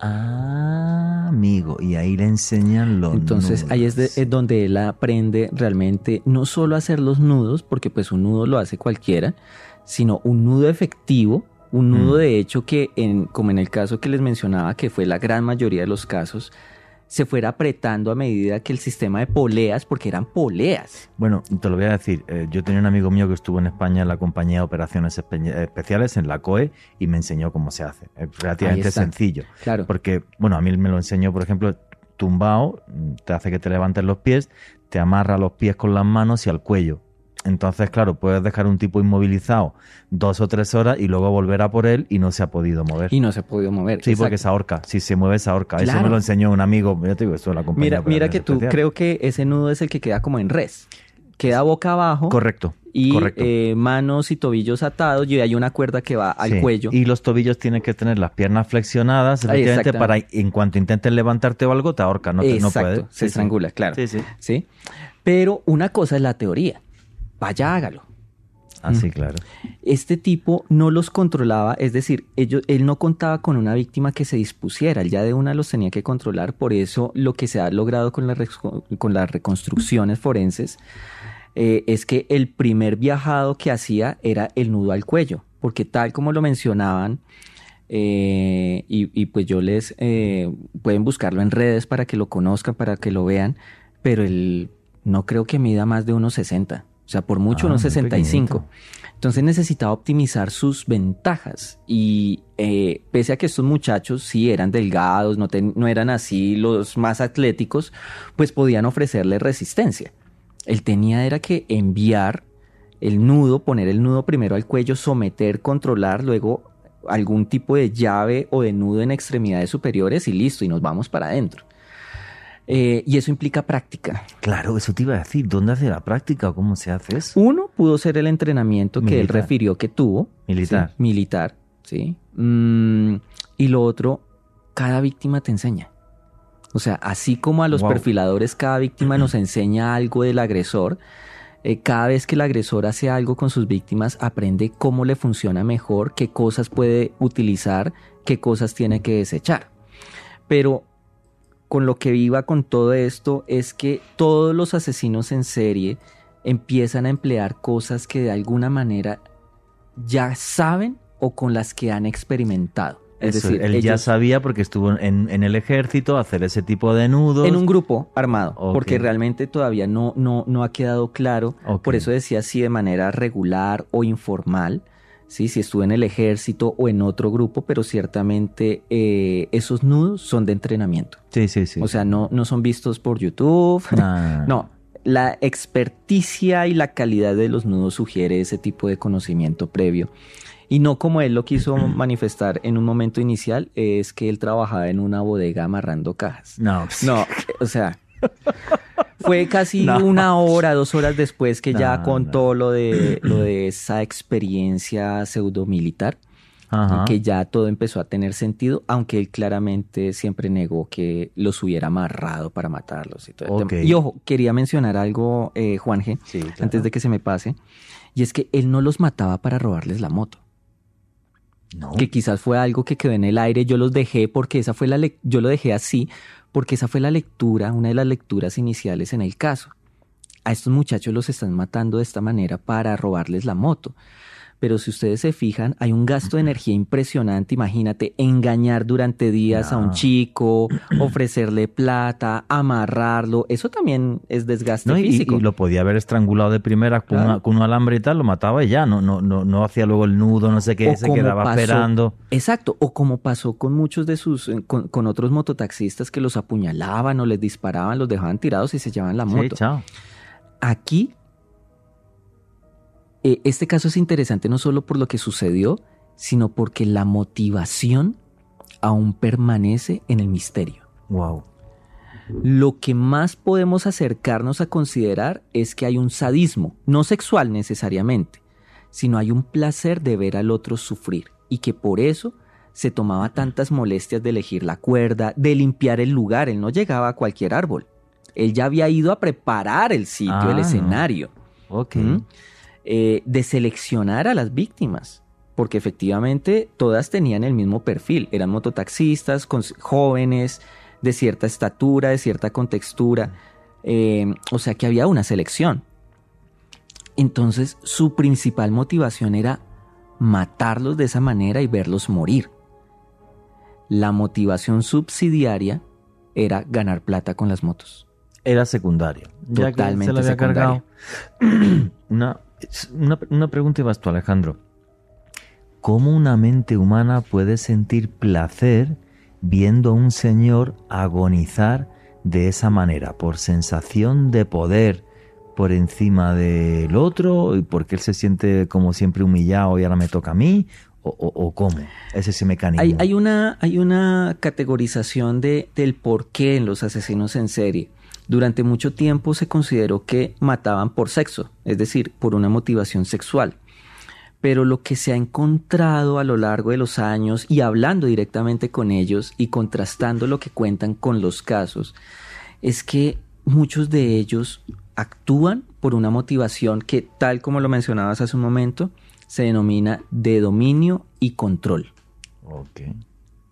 Ah, amigo, y ahí le enseñan los Entonces ahí es, de- es donde él aprende realmente no solo a hacer los nudos, porque pues un nudo lo hace cualquiera, sino un nudo efectivo, Un nudo Mm. de hecho que, en, como en el caso que les mencionaba, que fue la gran mayoría de los casos, se fuera apretando a medida que el sistema de poleas, porque eran poleas. Bueno, te lo voy a decir. eh, yo tenía un amigo mío que estuvo en España en la compañía de operaciones Espe- especiales, en la COE, y me enseñó cómo se hace. Es relativamente sencillo. Claro. Porque, bueno, a mí me lo enseñó, por ejemplo, tumbado, te hace que te levantes los pies, te amarra los pies con las manos y al cuello. Entonces, claro, puedes dejar un tipo inmovilizado dos o tres horas y luego volver a por él y no se ha podido mover. Y no se ha podido mover. sí, porque se ahorca. Si se mueve, se ahorca. Eso me lo enseñó un amigo. Ya te digo, la. Mira, mira que tú creo que ese nudo es el que queda como en res. Queda boca abajo Correcto. y correcto. eh, manos y tobillos atados y hay una cuerda que va al Sí. cuello. Y los tobillos tienen que tener las piernas flexionadas, efectivamente, para en cuanto intentes levantarte o algo, te ahorca, no, te, no puedes. se Sí, sí. estrangula, claro. Sí, sí. ¿sí? Pero una cosa es la teoría. Vaya, hágalo. Así, Mm. claro. Este tipo no los controlaba, es decir, ellos, él no contaba con una víctima que se dispusiera, él ya de una los tenía que controlar, por eso lo que se ha logrado con, la res- con las reconstrucciones forenses eh, es que el primer viajado que hacía era el nudo al cuello, porque tal como lo mencionaban, eh, y, y pues yo les, eh, pueden buscarlo en redes para que lo conozcan, para que lo vean, pero él no creo que mida más de unos 60, o sea, por mucho Ah, unos muy 65. pequeñito. Entonces necesitaba optimizar sus ventajas y eh, pese a que estos muchachos sí eran delgados, no, no eran así los más atléticos, pues podían ofrecerle resistencia. Él tenía era que enviar el nudo, poner el nudo primero al cuello, someter, controlar, luego algún tipo de llave o de nudo en extremidades superiores y listo, y nos vamos para adentro. Eh, y eso implica práctica. Claro, eso te iba a decir. ¿Dónde hace la práctica o cómo se hace eso? Uno pudo ser el entrenamiento que él refirió que tuvo. Militar. Sí, militar, sí. Mm, y lo otro, cada víctima te enseña. O sea, así como a los Wow. perfiladores cada víctima nos enseña algo del agresor, eh, cada vez que el agresor hace algo con sus víctimas, aprende cómo le funciona mejor, qué cosas puede utilizar, qué cosas tiene que desechar. Pero con lo que viva con todo esto es que todos los asesinos en serie empiezan a emplear cosas que de alguna manera ya saben o con las que han experimentado. Es Eso, decir, él ya sabía porque estuvo en, en el ejército hacer ese tipo de nudos. en un grupo armado, porque realmente todavía no, no, no ha quedado claro. Por eso decía si de manera regular o informal, ¿sí? si estuvo en el ejército o en otro grupo, pero ciertamente eh, esos nudos son de entrenamiento. Sí, sí, sí. O sea, no, no son vistos por YouTube. Nah. No, la experticia y la calidad de los nudos sugiere ese tipo de conocimiento previo. Y no como él lo quiso manifestar en un momento inicial, es que él trabajaba en una bodega amarrando cajas. No, pues, No, o sea, fue casi No. una hora, dos horas después que ya No, contó lo de lo de esa experiencia pseudo militar, Ajá. que ya todo empezó a tener sentido, aunque él claramente siempre negó que los hubiera amarrado para matarlos y todo el Ok. tema. Y ojo, quería mencionar algo, eh, Juanje, Sí, claro. antes de que se me pase, y es que él no los mataba para robarles la moto No. que quizás fue algo que quedó en el aire. Yo los dejé porque esa fue la yo lo dejé así porque esa fue la lectura, una de las lecturas iniciales en el caso. A estos muchachos los están matando de esta manera para robarles la moto. Pero si ustedes se fijan, hay un gasto de energía impresionante. Imagínate, engañar durante días a un chico, ofrecerle plata, amarrarlo. Eso también es desgaste No, y, físico. y lo podía haber estrangulado de primera con, Claro. una- con un alambre y tal, lo mataba y ya, no, no, no, no hacía luego el nudo, no sé qué, O se quedaba pasó- esperando. Exacto, o como pasó con muchos de sus, eh, con, con otros mototaxistas que los apuñalaban o les disparaban, los dejaban tirados y se llevaban la Sí, moto. chao. Aquí, eh, este caso es interesante no solo por lo que sucedió, sino porque la motivación aún permanece en el misterio. Wow. Lo que más podemos acercarnos a considerar es que hay un sadismo, no sexual necesariamente, sino hay un placer de ver al otro sufrir y que por eso se tomaba tantas molestias de elegir la cuerda, de limpiar el lugar, él no llegaba a cualquier árbol. Él ya había ido a preparar el sitio, Ah, el no. escenario, Ok. ¿m? Eh, de seleccionar a las víctimas, porque efectivamente todas tenían el mismo perfil, eran mototaxistas, con- jóvenes, de cierta estatura, de cierta contextura, eh, o sea que había una selección. Entonces su principal motivación era matarlos de esa manera y verlos morir. La motivación subsidiaria era ganar plata con las motos. Era. Ya que Totalmente se lo había secundario. cargado. una, una, una pregunta ibas tú, Alejandro. ¿Cómo una mente humana puede sentir placer viendo a un señor agonizar de esa manera? ¿Por sensación de poder por encima del otro? ¿Y porque él se siente como siempre humillado y ahora me toca a mí? ¿O, o- cómo? Es ese mecanismo. Hay, hay una, hay una categorización de, del por qué en los asesinos en serie. Durante mucho tiempo se consideró que mataban por sexo, es decir, por una motivación sexual. Pero lo que se ha encontrado a lo largo de los años y hablando directamente con ellos y contrastando lo que cuentan con los casos, es que muchos de ellos actúan por una motivación que, tal como lo mencionabas hace un momento, se denomina de dominio y control Ok.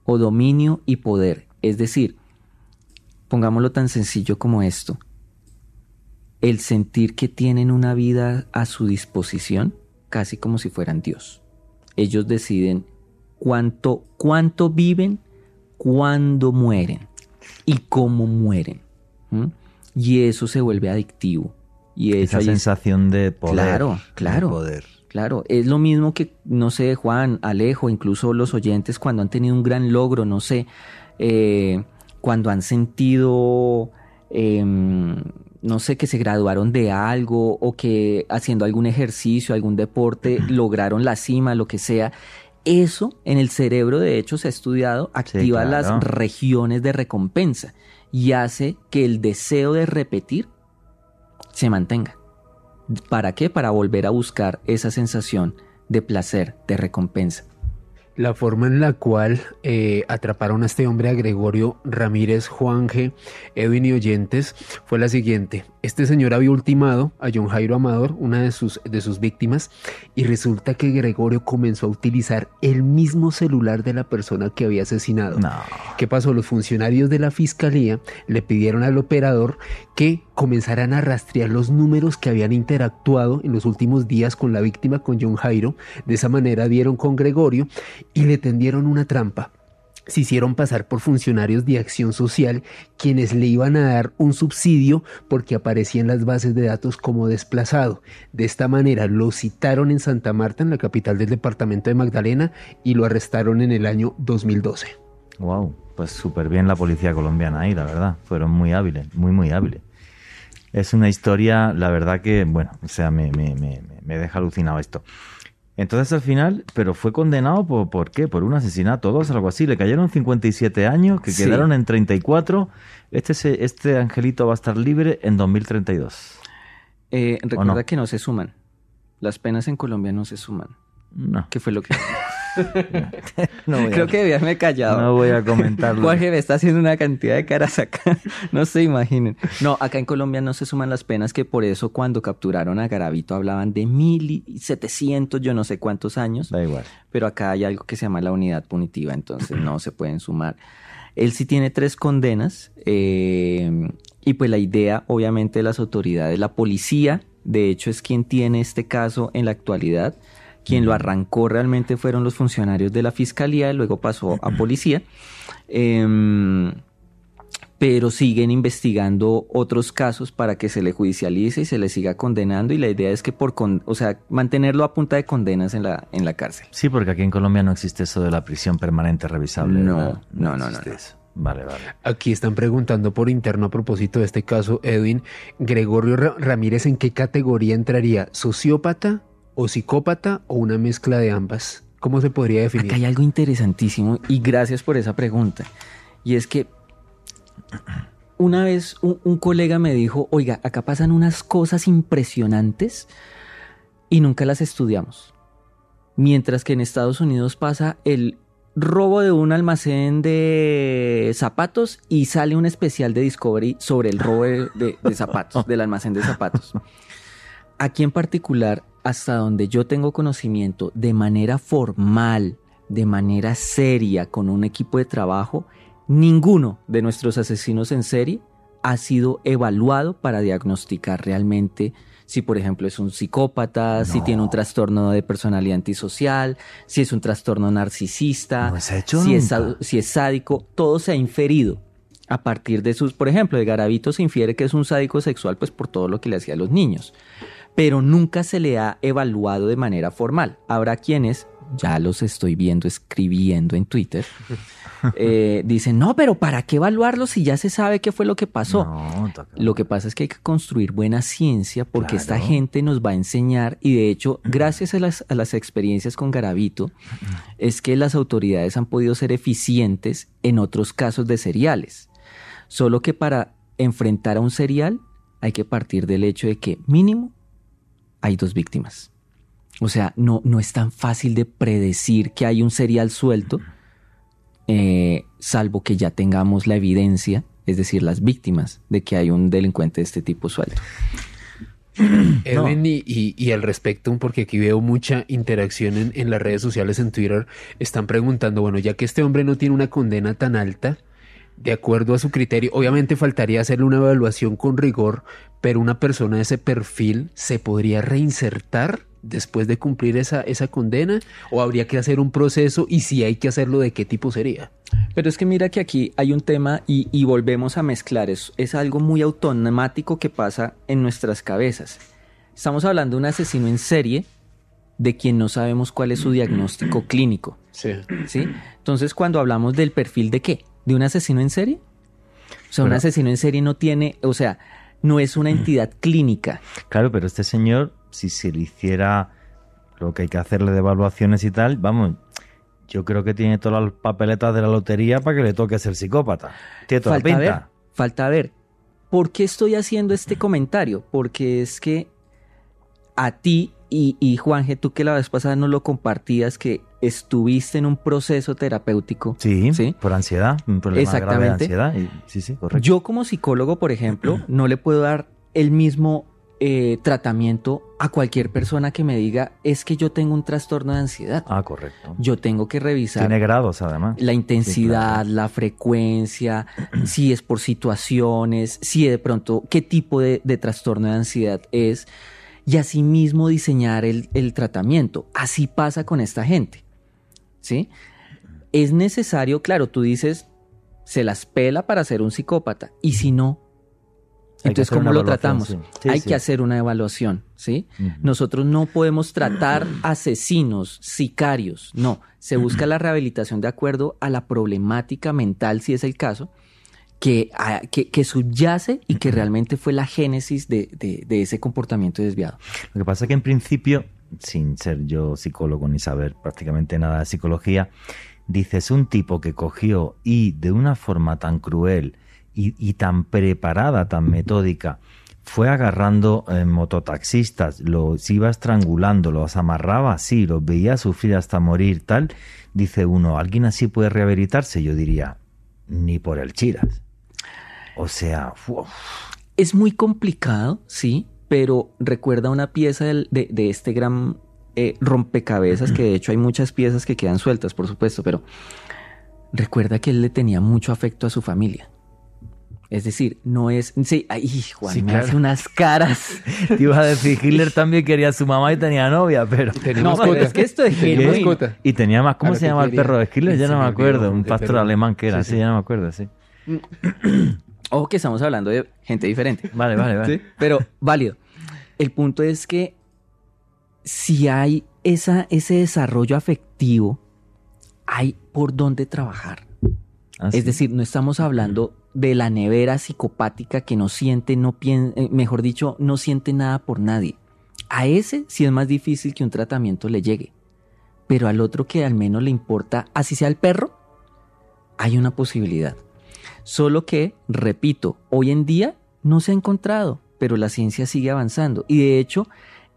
o dominio y poder. Es decir, pongámoslo tan sencillo como esto, el sentir que tienen una vida a su disposición, casi como si fueran Dios. Ellos deciden cuánto, cuánto viven, cuándo mueren y cómo mueren. Y eso se vuelve adictivo. Y Esa sensación de poder. Claro, de claro. poder. Claro, es lo mismo que, no sé, Juan, Alejo, incluso los oyentes cuando han tenido un gran logro, no sé, eh, cuando han sentido, em, no sé, que se graduaron de algo o que haciendo algún ejercicio, algún deporte, lograron la cima, lo que sea. Eso en el cerebro, de hecho, se ha estudiado, activa claro. las regiones de recompensa y hace que el deseo de repetir se mantenga. ¿Para qué? Para volver a buscar esa sensación de placer, de recompensa. La forma en la cual eh, atraparon a este hombre, a Gregorio Ramírez Juanje, Edwin y Oyentes, fue la siguiente. Este señor había ultimado a John Jairo Amador, una de sus, de sus víctimas, y resulta que Gregorio comenzó a utilizar el mismo celular de la persona que había asesinado. No. ¿Qué pasó? Los funcionarios de la fiscalía le pidieron al operador que comenzaran a rastrear los números que habían interactuado en los últimos días con la víctima, con John Jairo. De esa manera dieron con Gregorio y le tendieron una trampa. Se hicieron pasar por funcionarios de acción social quienes le iban a dar un subsidio porque aparecía en las bases de datos como desplazado. De esta manera lo citaron en Santa Marta, en la capital del departamento de Magdalena, y lo arrestaron en el año 2012. Wow, pues súper bien la policía colombiana ahí, la verdad. Fueron muy hábiles, muy, muy hábiles. Es una historia, la verdad que, bueno, o sea, me, me, me, me deja alucinado esto. Entonces al final, pero fue condenado por, ¿por qué? Por un asesinato, dos, algo así. Le cayeron 57 años, que Sí. quedaron en 34. Este, este angelito va a estar libre en 2032. Eh, recuerda no? que no se suman. Las penas en Colombia no se suman. No, ¿Qué fue lo que.? no voy, Creo que debí haberme callado. no voy a comentarlo. Jorge me está haciendo una cantidad de caras acá. No se imaginen. No, acá en Colombia no se suman las penas, que por eso cuando capturaron a Garavito hablaban de 1700, yo no sé cuántos años. Da igual. pero acá hay algo que se llama la unidad punitiva, entonces no se pueden sumar. Él sí tiene tres condenas eh, y pues la idea obviamente de las autoridades, la policía de hecho es quien tiene este caso en la actualidad, quien lo arrancó realmente fueron los funcionarios de la fiscalía, y luego pasó a policía. Em, pero siguen investigando otros casos para que se le judicialice y se le siga condenando y la idea es que por con, o sea, mantenerlo a punta de condenas en la en la cárcel. Sí, porque aquí en Colombia no existe eso de la prisión permanente revisable. No, ¿verdad? no, no, no, existe no. eso. Vale, vale. Aquí están preguntando por interno a propósito de este caso, Edwin. Gregorio Ra- Ramírez, ¿en qué categoría entraría? ¿Sociópata o psicópata o una mezcla de ambas? ¿Cómo se podría definir? Acá hay algo interesantísimo y gracias por esa pregunta. Y es que una vez un, un colega me dijo, oiga, acá pasan unas cosas impresionantes y nunca las estudiamos. Mientras que en Estados Unidos pasa el robo de un almacén de zapatos y sale un especial de Discovery sobre el robo de, de- de zapatos, del almacén de zapatos. Aquí en particular, hasta donde yo tengo conocimiento, de manera formal, de manera seria, con un equipo de trabajo, ninguno de nuestros asesinos en serie ha sido evaluado para diagnosticar realmente si por ejemplo es un psicópata, si tiene un trastorno de personalidad antisocial, si es un trastorno narcisista, No es, si es sádico, todo se ha inferido a partir de sus, por ejemplo, de Garavito se infiere que es un sádico sexual pues por todo lo que le hacía a los niños, pero nunca se le ha evaluado de manera formal. Habrá quienes, ya los estoy viendo escribiendo en Twitter, eh, dicen, no, pero ¿para qué evaluarlo si ya se sabe qué fue lo que pasó? No, Lo que pasa es que hay que construir buena ciencia porque esta gente nos va a enseñar y de hecho, gracias a las, a las experiencias con Garavito, es que las autoridades han podido ser eficientes en otros casos de seriales. Solo que para enfrentar a un serial hay que partir del hecho de que mínimo hay dos víctimas. O sea, no, no es tan fácil de predecir que hay un serial suelto, eh, salvo que ya tengamos la evidencia, es decir, las víctimas de que hay un delincuente de este tipo suelto. Edwin, y, y- y al respecto, porque aquí veo mucha interacción en, en las redes sociales, en Twitter, están preguntando, bueno, ya que este hombre no tiene una condena tan alta, de acuerdo a su criterio, obviamente faltaría hacerle una evaluación con rigor, pero una persona de ese perfil se podría reinsertar después de cumplir esa, esa condena, o habría que hacer un proceso, y si hay que hacerlo, ¿de qué tipo sería? Pero es que mira que aquí hay un tema y, y volvemos a mezclar. Es, es algo muy automático que pasa en nuestras cabezas. Estamos hablando de un asesino en serie de quien no sabemos cuál es su diagnóstico clínico. Sí. ¿sí? Entonces, cuando hablamos del perfil de qué? ¿De un asesino en serie? O sea, un asesino en serie no tiene, o sea, no es una entidad clínica. Claro, pero este señor, si se le hiciera lo que hay que hacerle de evaluaciones y tal, vamos, yo creo que tiene todas las papeletas de la lotería para que le toque ser psicópata. Tiene toda la Falta ver, pinta. falta ver. ¿Por qué estoy haciendo este comentario? Porque es que a ti y, y Juanje, tú que la vez pasada no lo compartías, que estuviste en un proceso terapéutico. Sí, ¿Sí? por ansiedad, un problema grave de Exactamente. ansiedad. sí, sí, correcto. Yo como psicólogo, por ejemplo, no le puedo dar el mismo eh, tratamiento a cualquier persona que me diga, es que yo tengo un trastorno de ansiedad. Ah, correcto. Yo tengo que revisar Tiene grados, además. la intensidad, claro. la frecuencia, si es por situaciones, si de pronto qué tipo de, de trastorno de ansiedad es, y asimismo diseñar el, el tratamiento. Así pasa con esta gente. ¿Sí? Es necesario, claro, tú dices, se las pela para ser un psicópata, y si no, Hay entonces ¿cómo lo tratamos? sí. Sí, Hay sí. que hacer una evaluación, ¿sí? Nosotros no podemos tratar asesinos, sicarios, no. Se busca la rehabilitación de acuerdo a la problemática mental, si es el caso, que, a- que, que subyace y que realmente fue la génesis de, de- de ese comportamiento desviado. Lo que pasa es que en principio, sin ser yo psicólogo ni saber prácticamente nada de psicología, dices un tipo que cogió y de una forma tan cruel y, y tan preparada, tan metódica, fue agarrando eh, mototaxistas, los iba estrangulando, los amarraba así, los veía sufrir hasta morir, tal. Dice uno, ¿alguien así puede rehabilitarse? Yo diría, ni por el chiras. O sea, uf, Es muy complicado, sí, pero recuerda una pieza del- de, de este gran eh, rompecabezas, que de hecho hay muchas piezas que quedan sueltas, por supuesto, pero recuerda que él le tenía mucho afecto a su familia. Es decir, no es... Sí, ay, Juan, Sí, me claro. hace unas caras. Te iba a decir, Hitler también quería a su mamá y tenía novia, pero... Tenía No, mascota. pero es que esto es mascota. Y tenía más, ¿cómo Claro se llama el perro de Hitler? Ya no me acuerdo, un pastor alemán que era, Sí, sí, sí. ya no me acuerdo, sí. Ojo que estamos hablando de gente diferente. Vale, vale, vale. ¿sí? Pero válido. El punto es que si hay esa, ese desarrollo afectivo, hay por dónde trabajar. Ah, sí. Es decir, no estamos hablando de la nevera psicopática que no siente, no piensa, mejor dicho, no siente nada por nadie. A ese sí es más difícil que un tratamiento le llegue. Pero al otro que al menos le importa, así sea el perro, hay una posibilidad. Solo que, repito, hoy en día no se ha encontrado, pero la ciencia sigue avanzando. Y de hecho,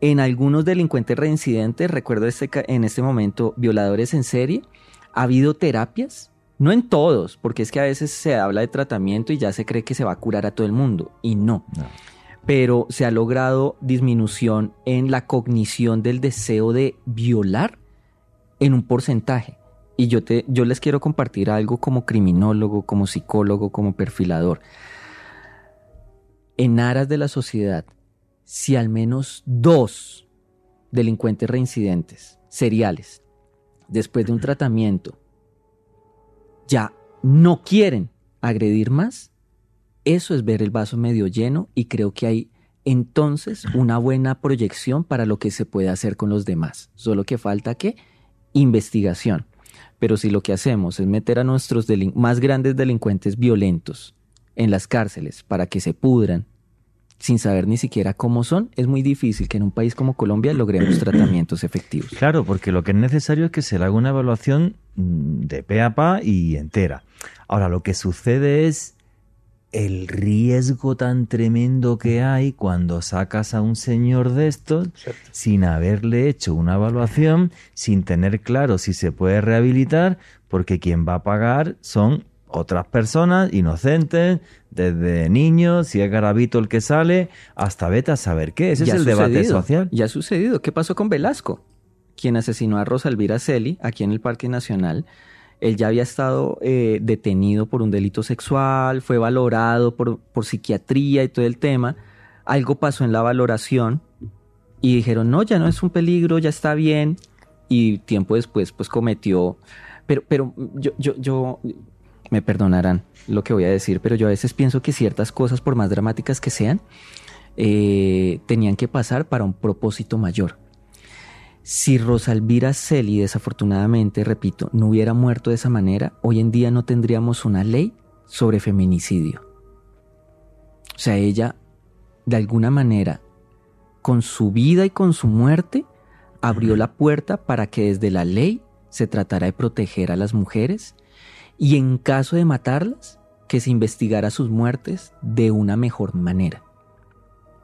en algunos delincuentes reincidentes, recuerdo este, en este momento, violadores en serie, ha habido terapias, no en todos, porque es que a veces se habla de tratamiento y ya se cree que se va a curar a todo el mundo, y no. No. Pero se ha logrado disminución en la cognición del deseo de violar en un porcentaje. Y yo, te, yo les quiero compartir algo como criminólogo, como psicólogo, como perfilador. En aras de la sociedad, si al menos dos delincuentes reincidentes, seriales, después de un tratamiento, ya no quieren agredir más, eso es ver el vaso medio lleno y creo que hay entonces una buena proyección para lo que se puede hacer con los demás. Solo que falta que investigación. Pero si lo que hacemos es meter a nuestros más grandes delincuentes violentos en las cárceles para que se pudran sin saber ni siquiera cómo son, es muy difícil que en un país como Colombia logremos tratamientos efectivos. Claro, porque lo que es necesario es que se le haga una evaluación mm, de pe a pa y entera. Ahora, lo que sucede es el riesgo tan tremendo que hay cuando sacas a un señor de estos sin haberle hecho una evaluación, sin tener claro si se puede rehabilitar, porque quien va a pagar son otras personas inocentes, desde niños, si es garabito el que sale, hasta vete a saber qué. Ese es el debate social. Ya ha sucedido. ¿Qué pasó con Velasco? Quien asesinó a Rosalvira Celi aquí en el Parque Nacional él ya había estado eh, detenido por un delito sexual, fue valorado por, por psiquiatría y todo el tema. Algo pasó en la valoración y dijeron, no, ya no es un peligro, ya está bien. Y tiempo después, pues cometió. Pero, pero yo, yo, yo, me perdonarán lo que voy a decir, pero yo a veces pienso que ciertas cosas, por más dramáticas que sean, eh, tenían que pasar para un propósito mayor. Si Rosalvira Celi, desafortunadamente, repito, no hubiera muerto de esa manera, hoy en día no tendríamos una ley sobre feminicidio. O sea, ella, de alguna manera, con su vida y con su muerte, abrió la puerta para que desde la ley se tratara de proteger a las mujeres y en caso de matarlas, que se investigara sus muertes de una mejor manera.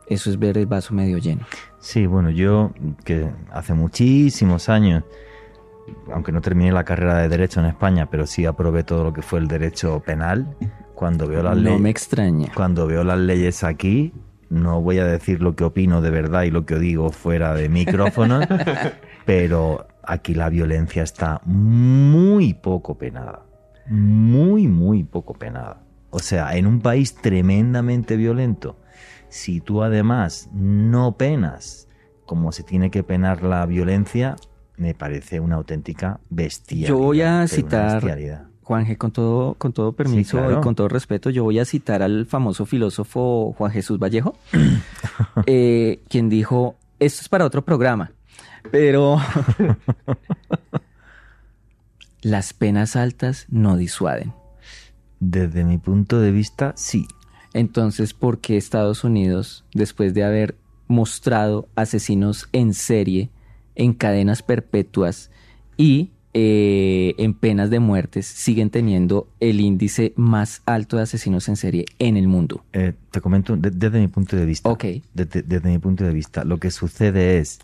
Eso es ver el vaso medio lleno. Sí, bueno, yo que hace muchísimos años, aunque no terminé la carrera de Derecho en España, pero sí aprobé todo lo que fue el derecho penal, cuando veo las leyes... No me extraña. Cuando veo las leyes aquí, no voy a decir lo que opino de verdad y lo que digo fuera de micrófono, pero aquí la violencia está muy poco penada. Muy, muy poco penada. O sea, en un país tremendamente violento si tú además no penas como se tiene que penar la violencia, me parece una auténtica bestia. Yo voy a citar, Juanje, con todo, con todo permiso y con todo respeto, yo voy a citar al famoso filósofo Juan Jesús Vallejo, eh, quien dijo, esto es para otro programa, pero las penas altas no disuaden. Desde mi punto de vista, sí. Entonces, ¿por qué Estados Unidos, después de haber mostrado asesinos en serie, en cadenas perpetuas y eh, en penas de muertes, siguen teniendo el índice más alto de asesinos en serie en el mundo? Eh, te comento desde mi punto de vista. Ok. desde mi punto de vista, lo que sucede es,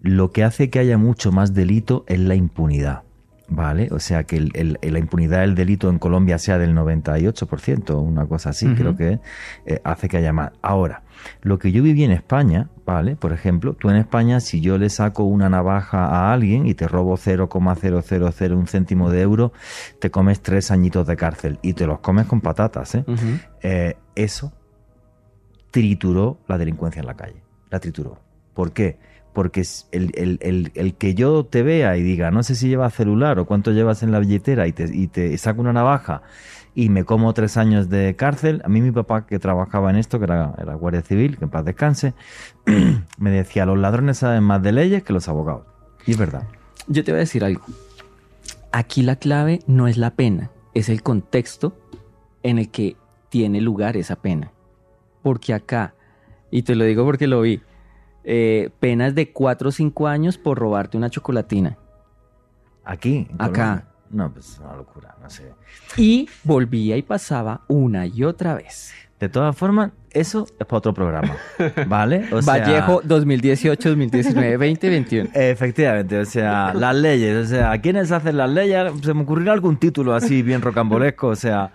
lo que hace que haya mucho más delito es la impunidad. ¿Vale? O sea, que la impunidad del delito en Colombia sea del 98%, una cosa así, creo que eh, hace que haya más. Ahora, lo que yo viví en España, ¿vale? Por ejemplo, tú en España, si yo le saco una navaja a alguien y te robo 0,000 céntimo de euro, te comes tres añitos de cárcel y te los comes con patatas, ¿eh? eh eso trituró la delincuencia en la calle, la trituró. ¿Por qué? Porque el, que yo te vea y diga, no sé si llevas celular o cuánto llevas en la billetera y te, y te saco una navaja y me como tres años de cárcel, a mí mi papá que trabajaba en esto, que era, era guardia civil, que en paz descanse, me decía, los ladrones saben más de leyes que los abogados. Y es verdad. Yo te voy a decir algo. Aquí la clave no es la pena, es el contexto en el que tiene lugar esa pena. Porque acá, y te lo digo porque lo vi, eh, penas de 4 o 5 años por robarte una chocolatina. ¿Aquí? Acá. No, pues es una locura, no sé. Y volvía y pasaba una y otra vez. De todas formas, eso es para otro programa, ¿vale? O Vallejo 2018, 2019, 2021. Efectivamente, o sea, las leyes, o sea, ¿quiénes hacen las leyes? Se me ocurrirá algún título así bien rocambolesco, o sea,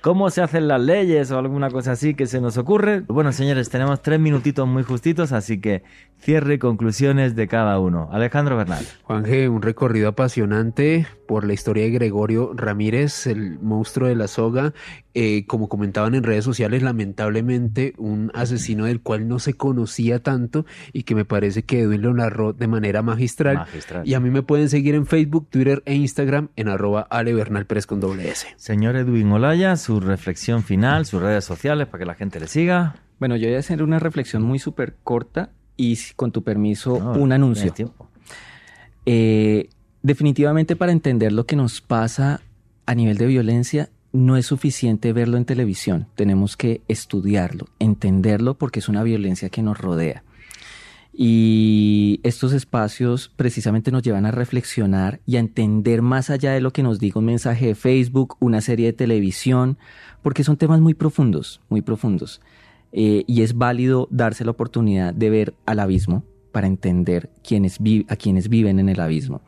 ¿cómo se hacen las leyes o alguna cosa así que se nos ocurre? Bueno, señores, tenemos tres minutitos muy justitos, así que cierre y conclusiones de cada uno. Alejandro Bernal. Juan G, un recorrido apasionante por la historia de Gregorio Ramírez, el monstruo de la soga. Eh, como comentaban en redes sociales, lamentablemente un asesino del cual no se conocía tanto y que me parece que Edwin lo narró de manera magistral. Magistral. Y a mí me pueden seguir en Facebook, Twitter e Instagram en arroba Ale Bernal Pérez con doble S. Señor Edwin Olaya, su reflexión final, sus redes sociales para que la gente le siga. Bueno, yo voy a hacer una reflexión muy súper corta y con tu permiso No, un anuncio. Eh, definitivamente para entender lo que nos pasa a nivel de violencia no es suficiente verlo en televisión, tenemos que estudiarlo, entenderlo porque es una violencia que nos rodea. Y estos espacios precisamente nos llevan a reflexionar y a entender más allá de lo que nos diga un mensaje de Facebook, una serie de televisión, porque son temas muy profundos, muy profundos. Eh, y es válido darse la oportunidad de ver al abismo para entender quiénes vi- a quienes viven en el abismo.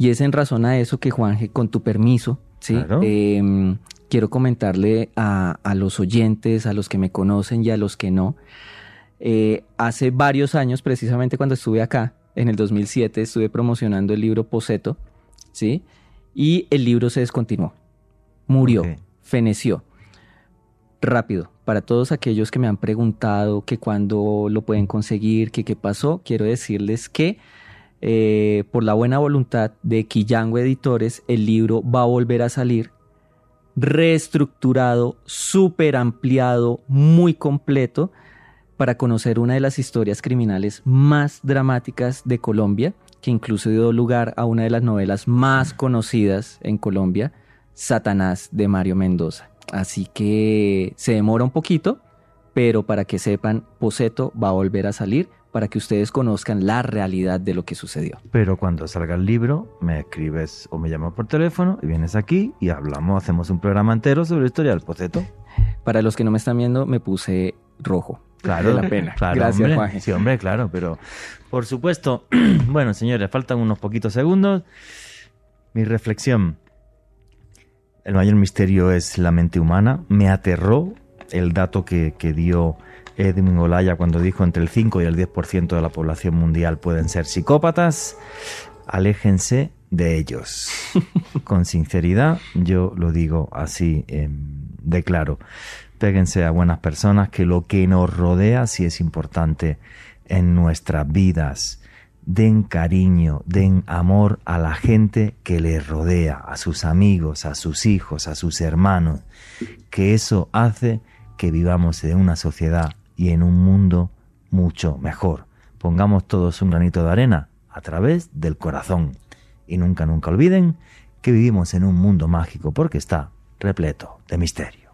Y es en razón a eso que Juanje, con tu permiso, ¿sí? Claro. Eh, quiero comentarle a, a los oyentes, a los que me conocen y a los que no. Eh, hace varios años, precisamente cuando estuve acá, en el 2007, estuve promocionando el libro Poseto, ¿sí? Y el libro se descontinuó. Murió, Ok. feneció. Rápido, para todos aquellos que me han preguntado que cuándo lo pueden conseguir, que qué pasó, quiero decirles que eh, por la buena voluntad de Quillango Editores, el libro va a volver a salir reestructurado, súper ampliado, muy completo, para conocer una de las historias criminales más dramáticas de Colombia, que incluso dio lugar a una de las novelas más conocidas en Colombia, Satanás de Mario Mendoza. Así que se demora un poquito, pero para que sepan, Poseto va a volver a salir para que ustedes conozcan la realidad de lo que sucedió. Pero cuando salga el libro, me escribes o me llamas por teléfono y vienes aquí y hablamos, hacemos un programa entero sobre la historia del poceto. Para los que no me están viendo, me puse rojo. Claro, la pena. Claro, Gracias, hombre. Sí, hombre, claro, pero por supuesto. bueno, señores, faltan unos poquitos segundos. Mi reflexión. El mayor misterio es la mente humana. Me aterró el dato que, que dio Edwin Olaya cuando dijo entre el 5 y el 10% de la población mundial pueden ser psicópatas. Aléjense de ellos. Con sinceridad, yo lo digo así em, de claro. Péguense a buenas personas, que lo que nos rodea sí es importante en nuestras vidas. Den cariño, den amor a la gente que les rodea, a sus amigos, a sus hijos, a sus hermanos, que eso hace que vivamos en una sociedad y en un mundo mucho mejor. Pongamos todos un granito de arena a través del corazón. Y nunca, nunca olviden que vivimos en un mundo mágico porque está repleto de misterio.